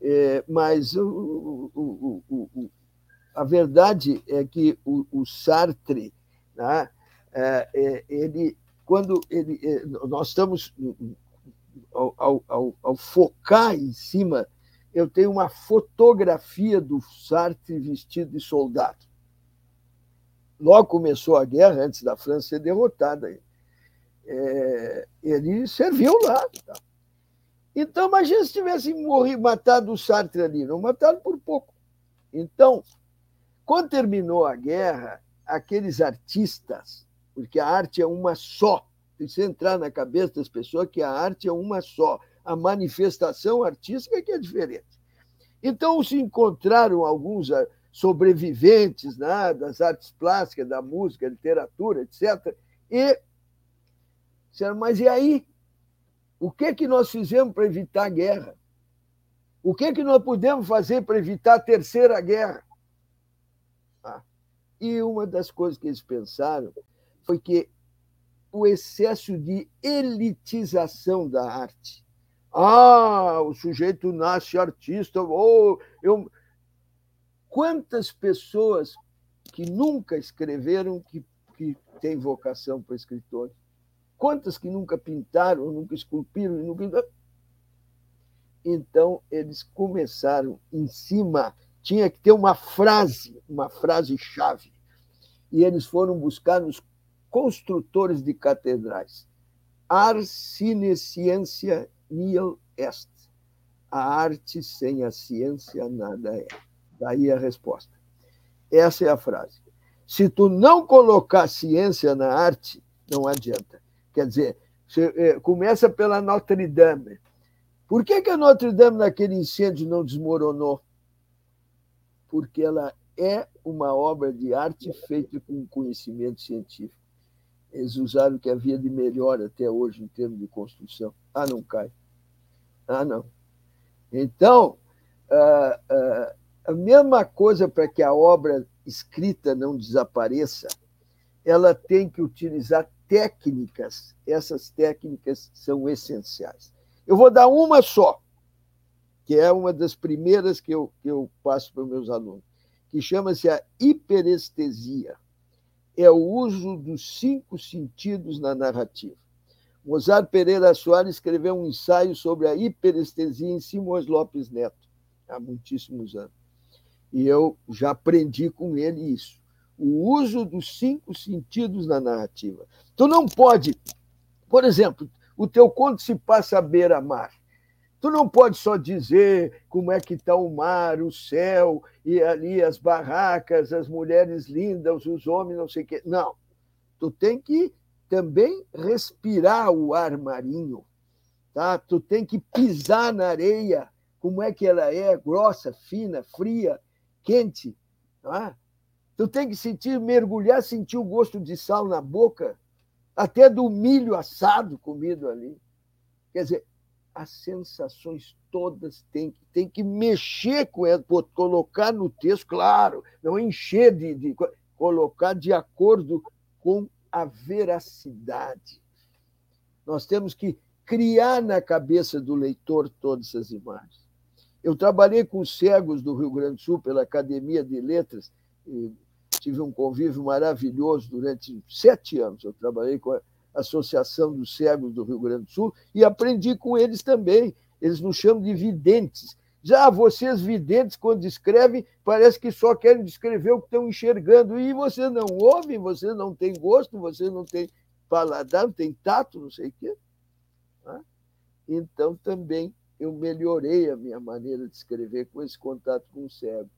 É, mas o, o, o, a verdade é que o, Sartre, né, é, é, ele, quando ele, é, nós estamos ao, ao, ao, ao focar em cima, eu tenho uma fotografia do Sartre vestido de soldado. Logo começou a guerra, antes da França ser derrotada. É, ele serviu lá. Tá? Então, imagina se tivessem morrido, matado o Sartre ali. Não mataram por pouco. Então, quando terminou a guerra, aqueles artistas, porque a arte é uma só, precisa entrar na cabeça das pessoas que a arte é uma só, a manifestação artística que é diferente. Então, se encontraram alguns ah, sobreviventes né, das artes plásticas, da música, literatura, etc., e disseram, mas e aí? O que, que nós fizemos para evitar a guerra? O que, que nós podemos fazer para evitar a terceira guerra? Ah, e uma das coisas que eles pensaram foi que o excesso de elitização da arte. Ah, o sujeito nasce artista, ou eu. Quantas pessoas que nunca escreveram que, que têm vocação para escritor? Quantas que nunca pintaram, nunca esculpiram, nunca. Então, eles começaram em cima, tinha que ter uma frase, uma frase-chave. E eles foram buscar nos construtores de catedrais. Ars sine ciência nihil est. A arte sem a ciência nada é. Daí a resposta. Essa é a frase. Se tu não colocar ciência na arte, não adianta. Quer dizer, é, começa pela Notre Dame. Por que, que a Notre Dame, naquele incêndio, não desmoronou? Porque ela é uma obra de arte feita com conhecimento científico. Eles usaram o que havia de melhor até hoje em termos de construção. Ah, não cai. Ah, não. Então, ah, ah, a mesma coisa para que a obra escrita não desapareça, ela tem que utilizar técnicas, essas técnicas são essenciais. Eu vou dar uma só, que é uma das primeiras que eu, que eu passo para os meus alunos, que chama-se a hiperestesia. É o uso dos cinco sentidos na narrativa. Mozart Pereira Soares escreveu um ensaio sobre a hiperestesia em Simões Lopes Neto, há muitíssimos anos. E eu já aprendi com ele isso o uso dos cinco sentidos na narrativa. Tu não pode, por exemplo, o teu conto se passa à beira-mar. Tu não pode só dizer como é que está o mar, o céu, e ali as barracas, as mulheres lindas, os homens, não sei o quê. Não. Tu tem que também respirar o ar marinho. Tá? Tu tem que pisar na areia, como é que ela é, grossa, fina, fria, quente. Tá? Tu tem que sentir, mergulhar, sentir o gosto de sal na boca, até do milho assado comido ali. Quer dizer, as sensações todas têm tem que mexer com ela, colocar no texto, claro, não encher de, de colocar de acordo com a veracidade. Nós temos que criar na cabeça do leitor todas essas imagens. Eu trabalhei com cegos do Rio Grande do Sul pela Academia de Letras tive um convívio maravilhoso durante sete anos. Eu trabalhei com a Associação dos Cegos do Rio Grande do Sul e aprendi com eles também. Eles nos chamam de videntes. Já vocês, videntes, quando escrevem, parece que só querem descrever o que estão enxergando. E você não ouve, você não tem gosto, você não tem paladar, não tem tato, não sei o quê. Então, também eu melhorei a minha maneira de escrever com esse contato com o cego.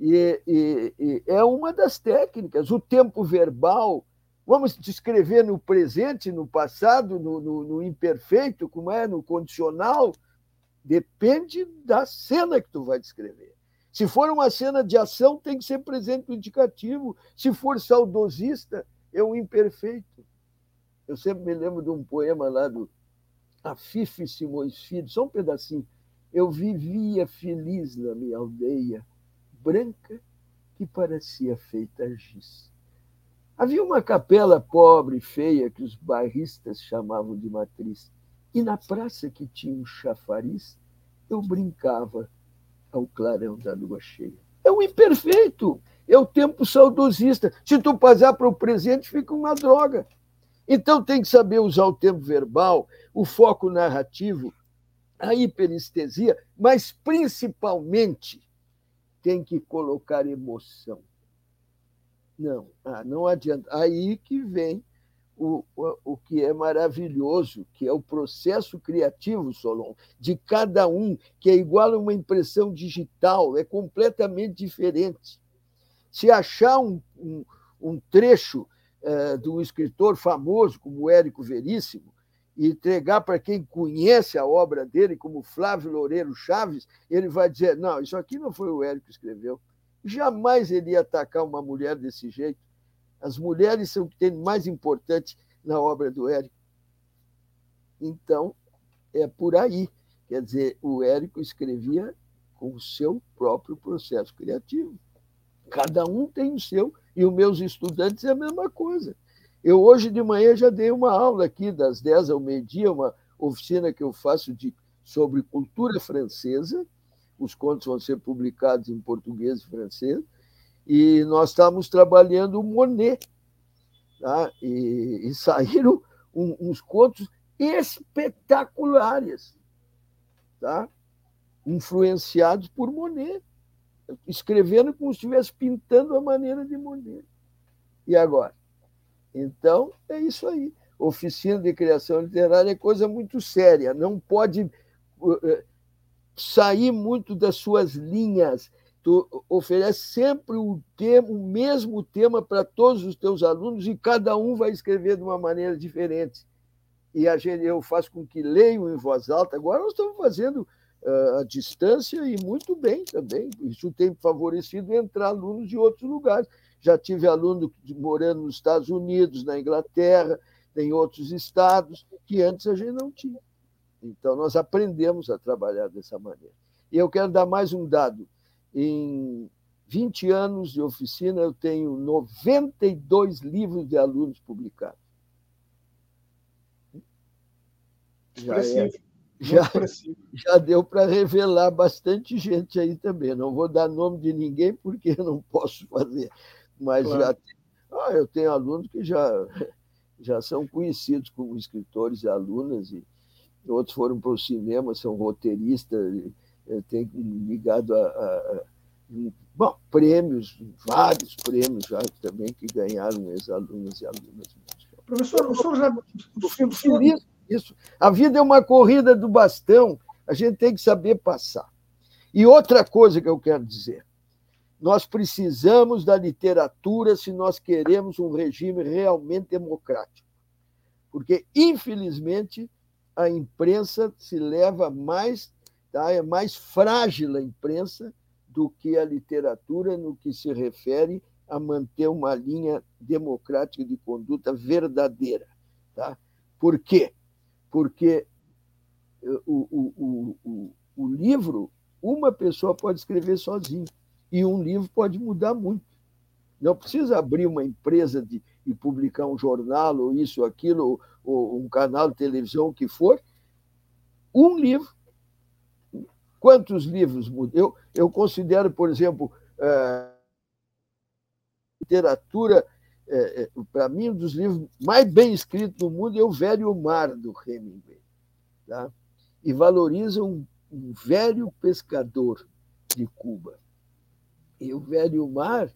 E, e, e, é uma das técnicas. O tempo verbal, vamos descrever no presente, no passado, no, no, no, imperfeito, como é, no condicional, depende da cena que tu vai descrever. Se for uma cena de ação, tem que ser presente o indicativo. Se for saudosista, é o imperfeito. Eu sempre me lembro de um poema lá do Afife Simões Filho, só um pedacinho. Eu vivia feliz na minha aldeia, branca que parecia feita giz. Havia uma capela pobre e feia que os bairristas chamavam de matriz, e na praça que tinha um chafariz, eu brincava ao clarão da lua cheia. É o imperfeito, é o tempo saudosista. Se tu passar para o presente, fica uma droga. Então tem que saber usar o tempo verbal, o foco narrativo, a hiperestesia, mas principalmente tem que colocar emoção. Não, ah, não adianta. Aí que vem o, o, o que é maravilhoso, que é o processo criativo, Solon, de cada um, que é igual a uma impressão digital, é completamente diferente. Se achar um, um, um trecho de um escritor famoso como Érico Veríssimo, e entregar para quem conhece a obra dele, como Flávio Loureiro Chaves, ele vai dizer: não, isso aqui não foi o Érico que escreveu. Jamais ele ia atacar uma mulher desse jeito. As mulheres são o que tem mais importante na obra do Érico. Então, é por aí. Quer dizer, o Érico escrevia com o seu próprio processo criativo. Cada um tem o seu, e os meus estudantes é a mesma coisa. Eu hoje de manhã já dei uma aula aqui, das 10 ao meio-dia, uma oficina que eu faço de, sobre cultura francesa. Os contos vão ser publicados em português e francês. E nós estávamos trabalhando o Monet. Tá? E, e saíram um, uns contos espetaculares, tá? influenciados por Monet, escrevendo como se estivesse pintando a maneira de Monet. E agora? Então, é isso aí. Oficina de criação literária é coisa muito séria, não pode eh, sair muito das suas linhas. Tu oferece sempre o, tema, o mesmo tema para todos os teus alunos e cada um vai escrever de uma maneira diferente. E a gente, eu faço com que leiam em voz alta. Agora nós estamos fazendo uh, a distância e muito bem também. Isso tem favorecido entrar alunos de outros lugares já tive aluno morando nos Estados Unidos, na Inglaterra, em outros estados, que antes a gente não tinha. Então, nós aprendemos a trabalhar dessa maneira. E eu quero dar mais um dado. Em 20 anos de oficina, eu tenho 92 livros de alunos publicados. Já, é, já, já deu para revelar bastante gente aí também. Não vou dar nome de ninguém, porque eu não posso fazer mas claro. já ah, eu tenho alunos que já, *laughs* já são conhecidos como escritores e alunas, e outros foram para o cinema, são roteiristas, tem ligado a, a, bom, prêmios, vários prêmios já também que ganharam ex-alunos e alunas. Professor, o senhor já. O senhor... Isso. A vida é uma corrida do bastão, a gente tem que saber passar. E outra coisa que eu quero dizer: nós precisamos da literatura se nós queremos um regime realmente democrático. Porque, infelizmente, a imprensa se leva mais, tá? é mais frágil a imprensa do que a literatura no que se refere a manter uma linha democrática de conduta verdadeira. Tá? Por quê? Porque o, o, o, o livro, uma pessoa pode escrever sozinha e um livro pode mudar muito. Não precisa abrir uma empresa de, e publicar um jornal, ou isso, ou aquilo, ou, ou um canal de televisão, o que for. Um livro. Quantos livros mudam? Eu, eu considero, por exemplo, é, literatura, é, é, para mim, um dos livros mais bem escritos do mundo é O Velho Mar, do Hemingway. Tá? E valoriza um, um velho pescador de Cuba. E o Velho Mar,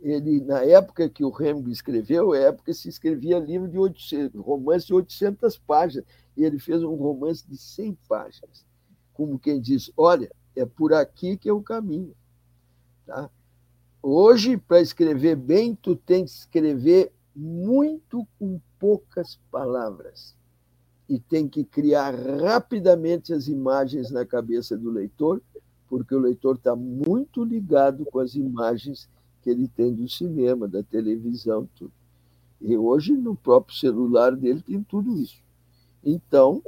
ele, na época que o Hemingway escreveu, é época se escrevia livro de 800, romance de 800 páginas, e ele fez um romance de 100 páginas. Como quem diz, olha, é por aqui que é o caminho. Tá? Hoje, para escrever bem, tu tem que escrever muito com poucas palavras e tem que criar rapidamente as imagens na cabeça do leitor porque o leitor está muito ligado com as imagens que ele tem do cinema, da televisão, tudo. E hoje, no próprio celular dele, tem tudo isso. Então,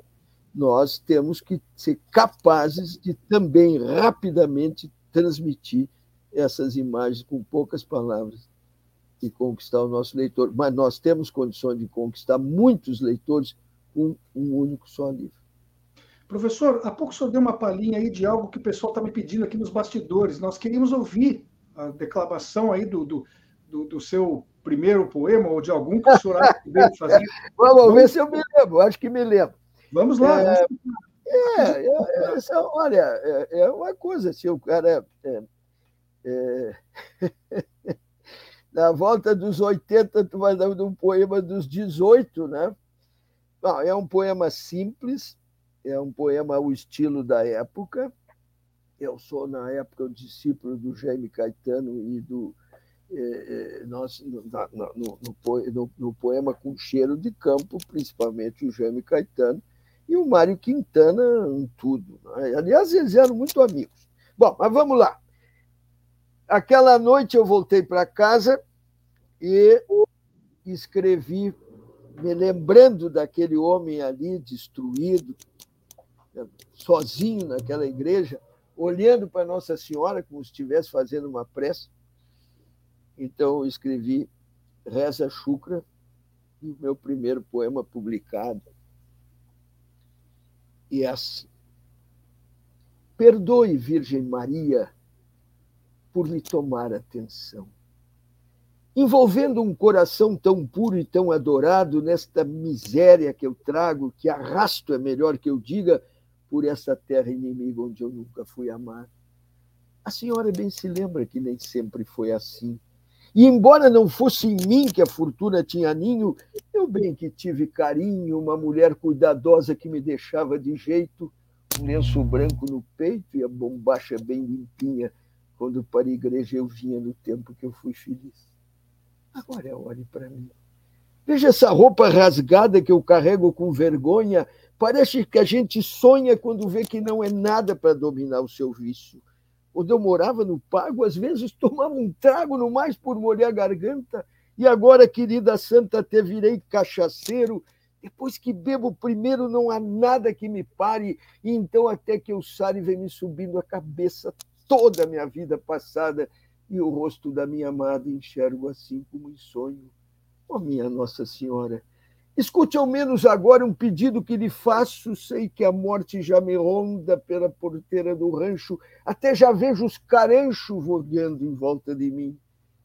nós temos que ser capazes de também rapidamente transmitir essas imagens com poucas palavras e conquistar o nosso leitor. Mas nós temos condições de conquistar muitos leitores com um único só livro. Professor, há pouco o senhor deu uma palhinha aí de algo que o pessoal está me pedindo aqui nos bastidores. Nós queríamos ouvir a declamação aí do, do, do, do seu primeiro poema ou de algum que o senhor acha que deve fazer. *laughs* Vamos, Vamos ver se eu me lembro, acho que me lembro. Vamos lá. É, vamos... É, é, é, olha, é, é, uma coisa, se o cara. É, é *laughs* na volta dos 80, tu vai dar um poema dos 18, né? Bom, é um poema simples, é um poema ao estilo da época. Eu sou, na época, o discípulo do Jaime Caetano e do. Eh, nós, no, no, no, no, poema com cheiro de campo, principalmente o Jaime Caetano e o Mário Quintana em tudo. Né? Aliás, eles eram muito amigos. Bom, mas vamos lá. Aquela noite eu voltei para casa e escrevi, me lembrando daquele homem ali destruído, sozinho naquela igreja, olhando para Nossa Senhora como se estivesse fazendo uma prece. Então, eu escrevi Reza Chucra, e o meu primeiro poema publicado. E é assim. Perdoe, Virgem Maria, por lhe tomar atenção. Envolvendo um coração tão puro e tão adorado nesta miséria que eu trago, que arrasto é melhor que eu diga, por essa terra inimiga onde eu nunca fui amado. A senhora bem se lembra que nem sempre foi assim. E embora não fosse em mim que a fortuna tinha ninho, eu bem que tive carinho, uma mulher cuidadosa que me deixava de jeito, um lenço branco no peito e a bombacha bem limpinha, quando para a igreja eu vinha no tempo que eu fui feliz. Agora olhe para mim. Veja essa roupa rasgada que eu carrego com vergonha, Parece que a gente sonha quando vê que não é nada para dominar o seu vício. Quando eu morava no Pago, às vezes tomava um trago no mais por molhar a garganta, e agora, querida santa, até virei cachaceiro. Depois que bebo primeiro, não há nada que me pare, e então até que eu sare vem me subindo a cabeça toda a minha vida passada, e o rosto da minha amada enxergo assim como em sonho. Ó oh, minha Nossa Senhora, Escute ao menos agora um pedido que lhe faço. Sei que a morte já me ronda pela porteira do rancho, até já vejo os caranchos vogueando em volta de mim.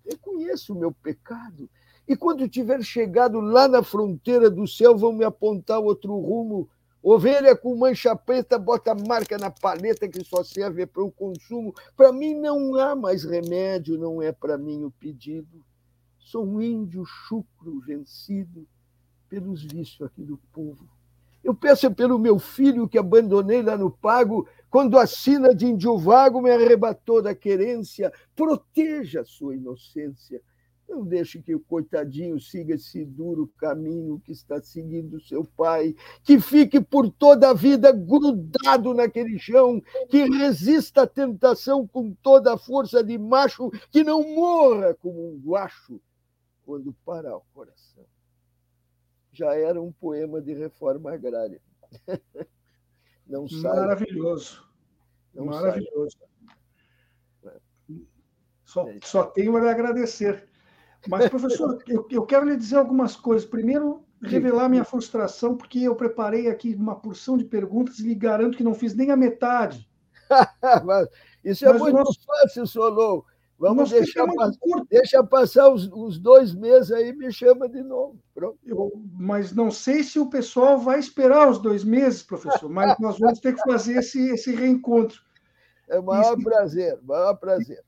Reconheço o meu pecado, e quando tiver chegado lá na fronteira do céu, vão me apontar outro rumo. Ovelha com mancha preta bota marca na paleta que só serve para o consumo. Para mim não há mais remédio, não é para mim o pedido. Sou um índio chucro vencido pelos vícios aqui do povo. Eu peço pelo meu filho que abandonei lá no pago, quando a sina de índio vago me arrebatou da querência. Proteja a sua inocência. Não deixe que o coitadinho siga esse duro caminho que está seguindo seu pai, que fique por toda a vida grudado naquele chão, que resista à tentação com toda a força de macho, que não morra como um guacho quando parar o coração já era um poema de reforma agrária. *laughs* Não sai. Maravilhoso. Não Maravilhoso. Sai. Só, é só tenho a lhe agradecer. Mas, professor, *laughs* eu, eu quero lhe dizer algumas coisas. Primeiro, revelar minha frustração, porque eu preparei aqui uma porção de perguntas e lhe garanto que não fiz nem a metade. *laughs* Isso é Mas muito nosso... fácil, Solon. Vamos deixar, é deixa passar os, os, dois meses aí me chama de novo. Eu, mas não sei se o pessoal vai esperar os dois meses, professor, mas *laughs* nós vamos ter que fazer esse, esse reencontro. É o maior e, prazer, maior prazer.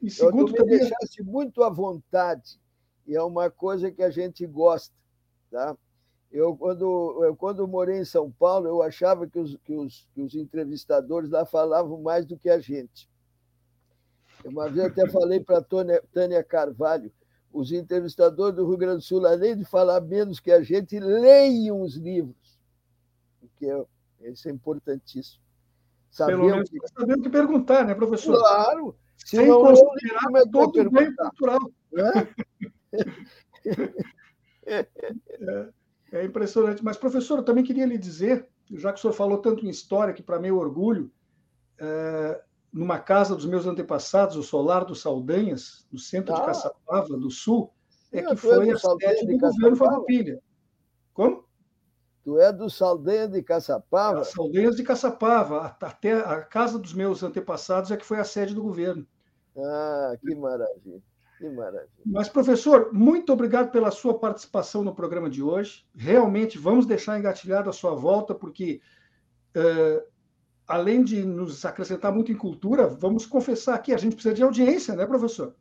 E, e segundo eu, me deixasse muito à vontade, e é uma coisa que a gente gosta. Tá? Eu, quando, eu, quando morei em São Paulo, eu achava que os, que, os, que os entrevistadores lá falavam mais do que a gente. Uma vez até falei para a Tânia Carvalho, os entrevistadores do Rio Grande do Sul, além de falar menos que a gente, leiam os livros, porque é, isso é importantíssimo. Pelo menos que... saber o que perguntar, né, professor? Claro. Se Sem não considerar é todo o bem cultural. É? *laughs* *laughs* é, é impressionante. Mas, professor, eu também queria lhe dizer, já que o senhor falou tanto em história, que para mim é orgulho, é, numa casa dos meus antepassados, o Solar dos Saldanhas, no centro ah. de Caçapava, do Sul, é que foi a sede do governo Farroupilha. Como? Tu é do Saldanha de Caçapava? Saldanhas de Caçapava. Até a casa dos meus antepassados é que foi a sede do governo. Ah, que maravilha. Que maravilha. Mas, professor, muito obrigado pela sua participação no programa de hoje. Realmente, vamos deixar engatilhado a sua volta, porque, uh, além de nos acrescentar muito em cultura, vamos confessar aqui, a gente precisa de audiência, né, professor?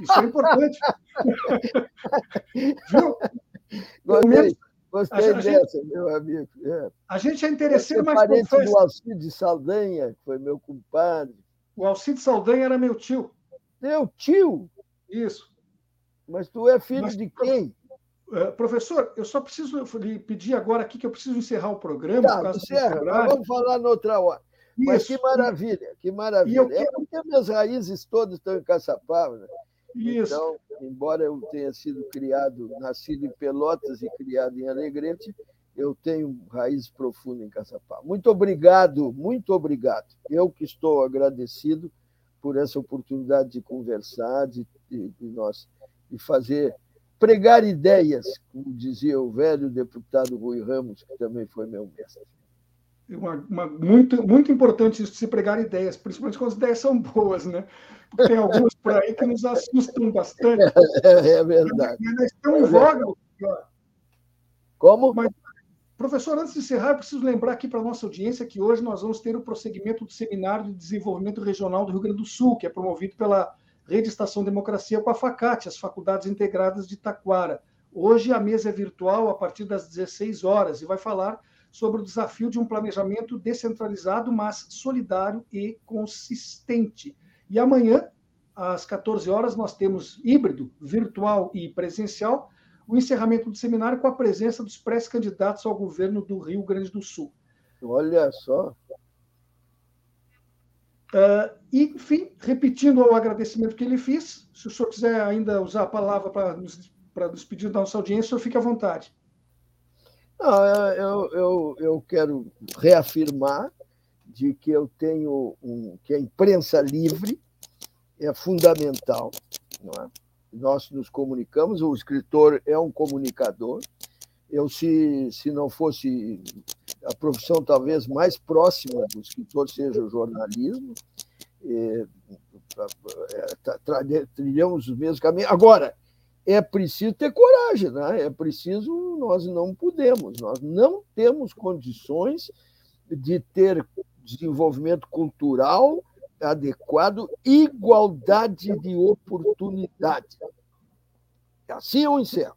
Isso é importante. *laughs* Viu? Gostei, gostei a, dessa, gente, meu amigo. É. A gente é interesseiro, mas parente confessa. do Alcide Saldanha, que foi meu compadre. O Alcide Saldanha era meu tio. Teu tio? Isso. Mas tu é filho Mas, de quem? Uh, professor, eu só preciso lhe pedir agora aqui que eu preciso encerrar o programa. Tá, encerra, vamos falar noutra hora. Mas que maravilha, que maravilha. Eu... É porque minhas raízes todas estão em Caçapava. Né? Isso. Então, embora eu tenha sido criado, nascido em Pelotas e criado em Alegrete, eu tenho raízes profundas em Caçapava. Muito obrigado, muito obrigado. Eu que estou agradecido por essa oportunidade de conversar, de, de, de nós de fazer pregar ideias, como dizia o velho deputado Rui Ramos, que também foi meu mestre. Uma, uma, muito, muito importante isso de se pregar ideias, principalmente quando as ideias são boas, né? Tem algumas por aí que nos assustam bastante. *laughs* É, é verdade. Elas estão em voga. Como? Mas Professor, antes de encerrar, eu preciso lembrar aqui para a nossa audiência que hoje nós vamos ter o prosseguimento do Seminário de Desenvolvimento Regional do Rio Grande do Sul, que é promovido pela Rede Estação Democracia com a FACAT, as Faculdades Integradas de Taquara. Hoje a mesa é virtual a partir das 16 horas e vai falar sobre o desafio de um planejamento descentralizado, mas solidário e consistente. E amanhã, às 14 horas, nós temos híbrido, virtual e presencial, o encerramento do seminário com a presença dos pré-candidatos ao governo do Rio Grande do Sul. Olha só. Uh, e, enfim, repetindo o agradecimento que ele fez, se o senhor quiser ainda usar a palavra para nos, para nos pedir da nossa audiência, o senhor fique à vontade. Não, eu, eu, eu quero reafirmar de que eu tenho um, que a imprensa livre é fundamental, não é? nós nos comunicamos, o escritor é um comunicador. Eu, se, se não fosse a profissão talvez mais próxima do escritor, seja o jornalismo, é, trilhamos os mesmos caminhos. Agora, é preciso ter coragem, né? é preciso, nós não podemos, nós não temos condições de ter desenvolvimento cultural adequado, igualdade de oportunidade. Assim eu encerro.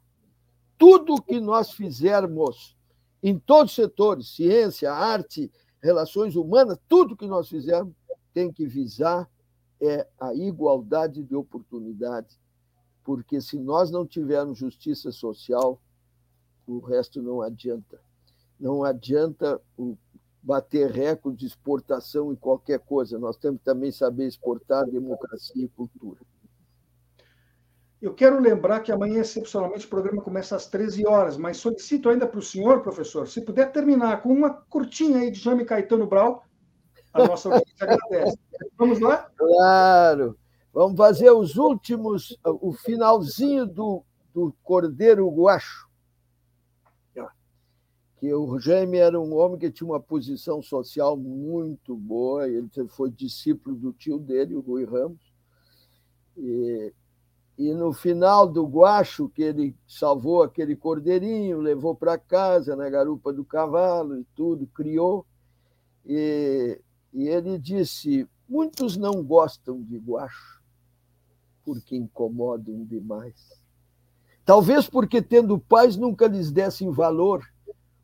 Tudo que nós fizermos em todos os setores, ciência, arte, relações humanas, tudo que nós fizermos tem que visar é a igualdade de oportunidade, porque se nós não tivermos justiça social, o resto não adianta. Não adianta o bater recorde de exportação em qualquer coisa. Nós temos que também saber exportar democracia e cultura. Eu quero lembrar que amanhã, excepcionalmente, o programa começa às 13 horas, mas solicito ainda para o senhor, professor, se puder terminar com uma curtinha aí de Jaime Caetano Brau, a nossa audiência agradece. Vamos lá? Claro. Vamos fazer os últimos, o finalzinho do, do Cordeiro Guacho. Que o Jaime era um homem que tinha uma posição social muito boa, ele foi discípulo do tio dele, o Rui Ramos, e, e no final do guacho, que ele salvou aquele cordeirinho, levou para casa na garupa do cavalo e tudo, criou, e, e ele disse, muitos não gostam de guacho, porque incomodam demais. Talvez porque, tendo pais, nunca lhes dessem valor,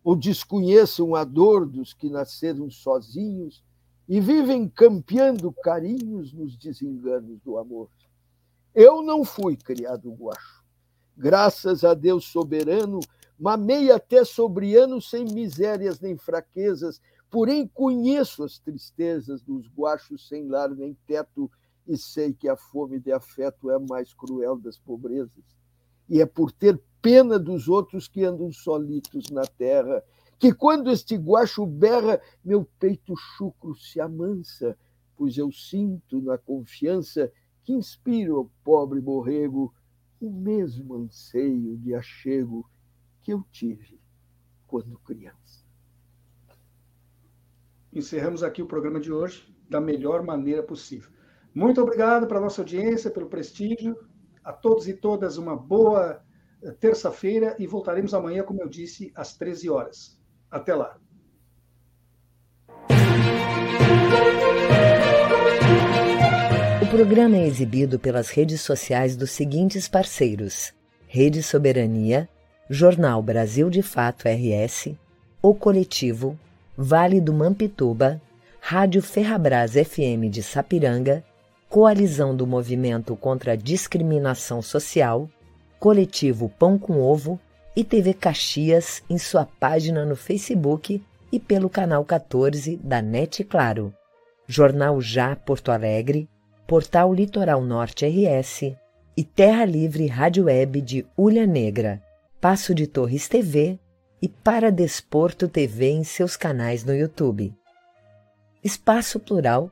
ou desconheçam a dor dos que nasceram sozinhos e vivem campeando carinhos nos desenganos do amor. Eu não fui criado guacho. Graças a Deus soberano, mamei até sobre anos sem misérias nem fraquezas, porém conheço as tristezas dos guachos sem lar nem teto e sei que a fome de afeto é a mais cruel das pobrezas. E é por ter pena dos outros que andam solitos na terra, que quando este guacho berra, meu peito chucro se amansa, pois eu sinto na confiança que inspiro ao pobre borrego o mesmo anseio de achego que eu tive quando criança. Encerramos aqui o programa de hoje da melhor maneira possível. Muito obrigado para a nossa audiência, pelo prestígio. A todos e todas, uma boa eh, terça-feira e voltaremos amanhã, como eu disse, às 13 horas. Até lá. O programa é exibido pelas redes sociais dos seguintes parceiros: Rede Soberania, Jornal Brasil de Fato RS, O Coletivo, Vale do Mampituba, Rádio Ferrabras FM de Sapiranga, Coalizão do Movimento contra a Discriminação Social, Coletivo Pão com Ovo e TV Caxias em sua página no Facebook e pelo canal 14 da NET Claro. Jornal Já Porto Alegre, Portal Litoral Norte RS e Terra Livre Rádio Web de Ulha Negra, Passo de Torres TV e Para Desporto TV em seus canais no YouTube. Espaço Plural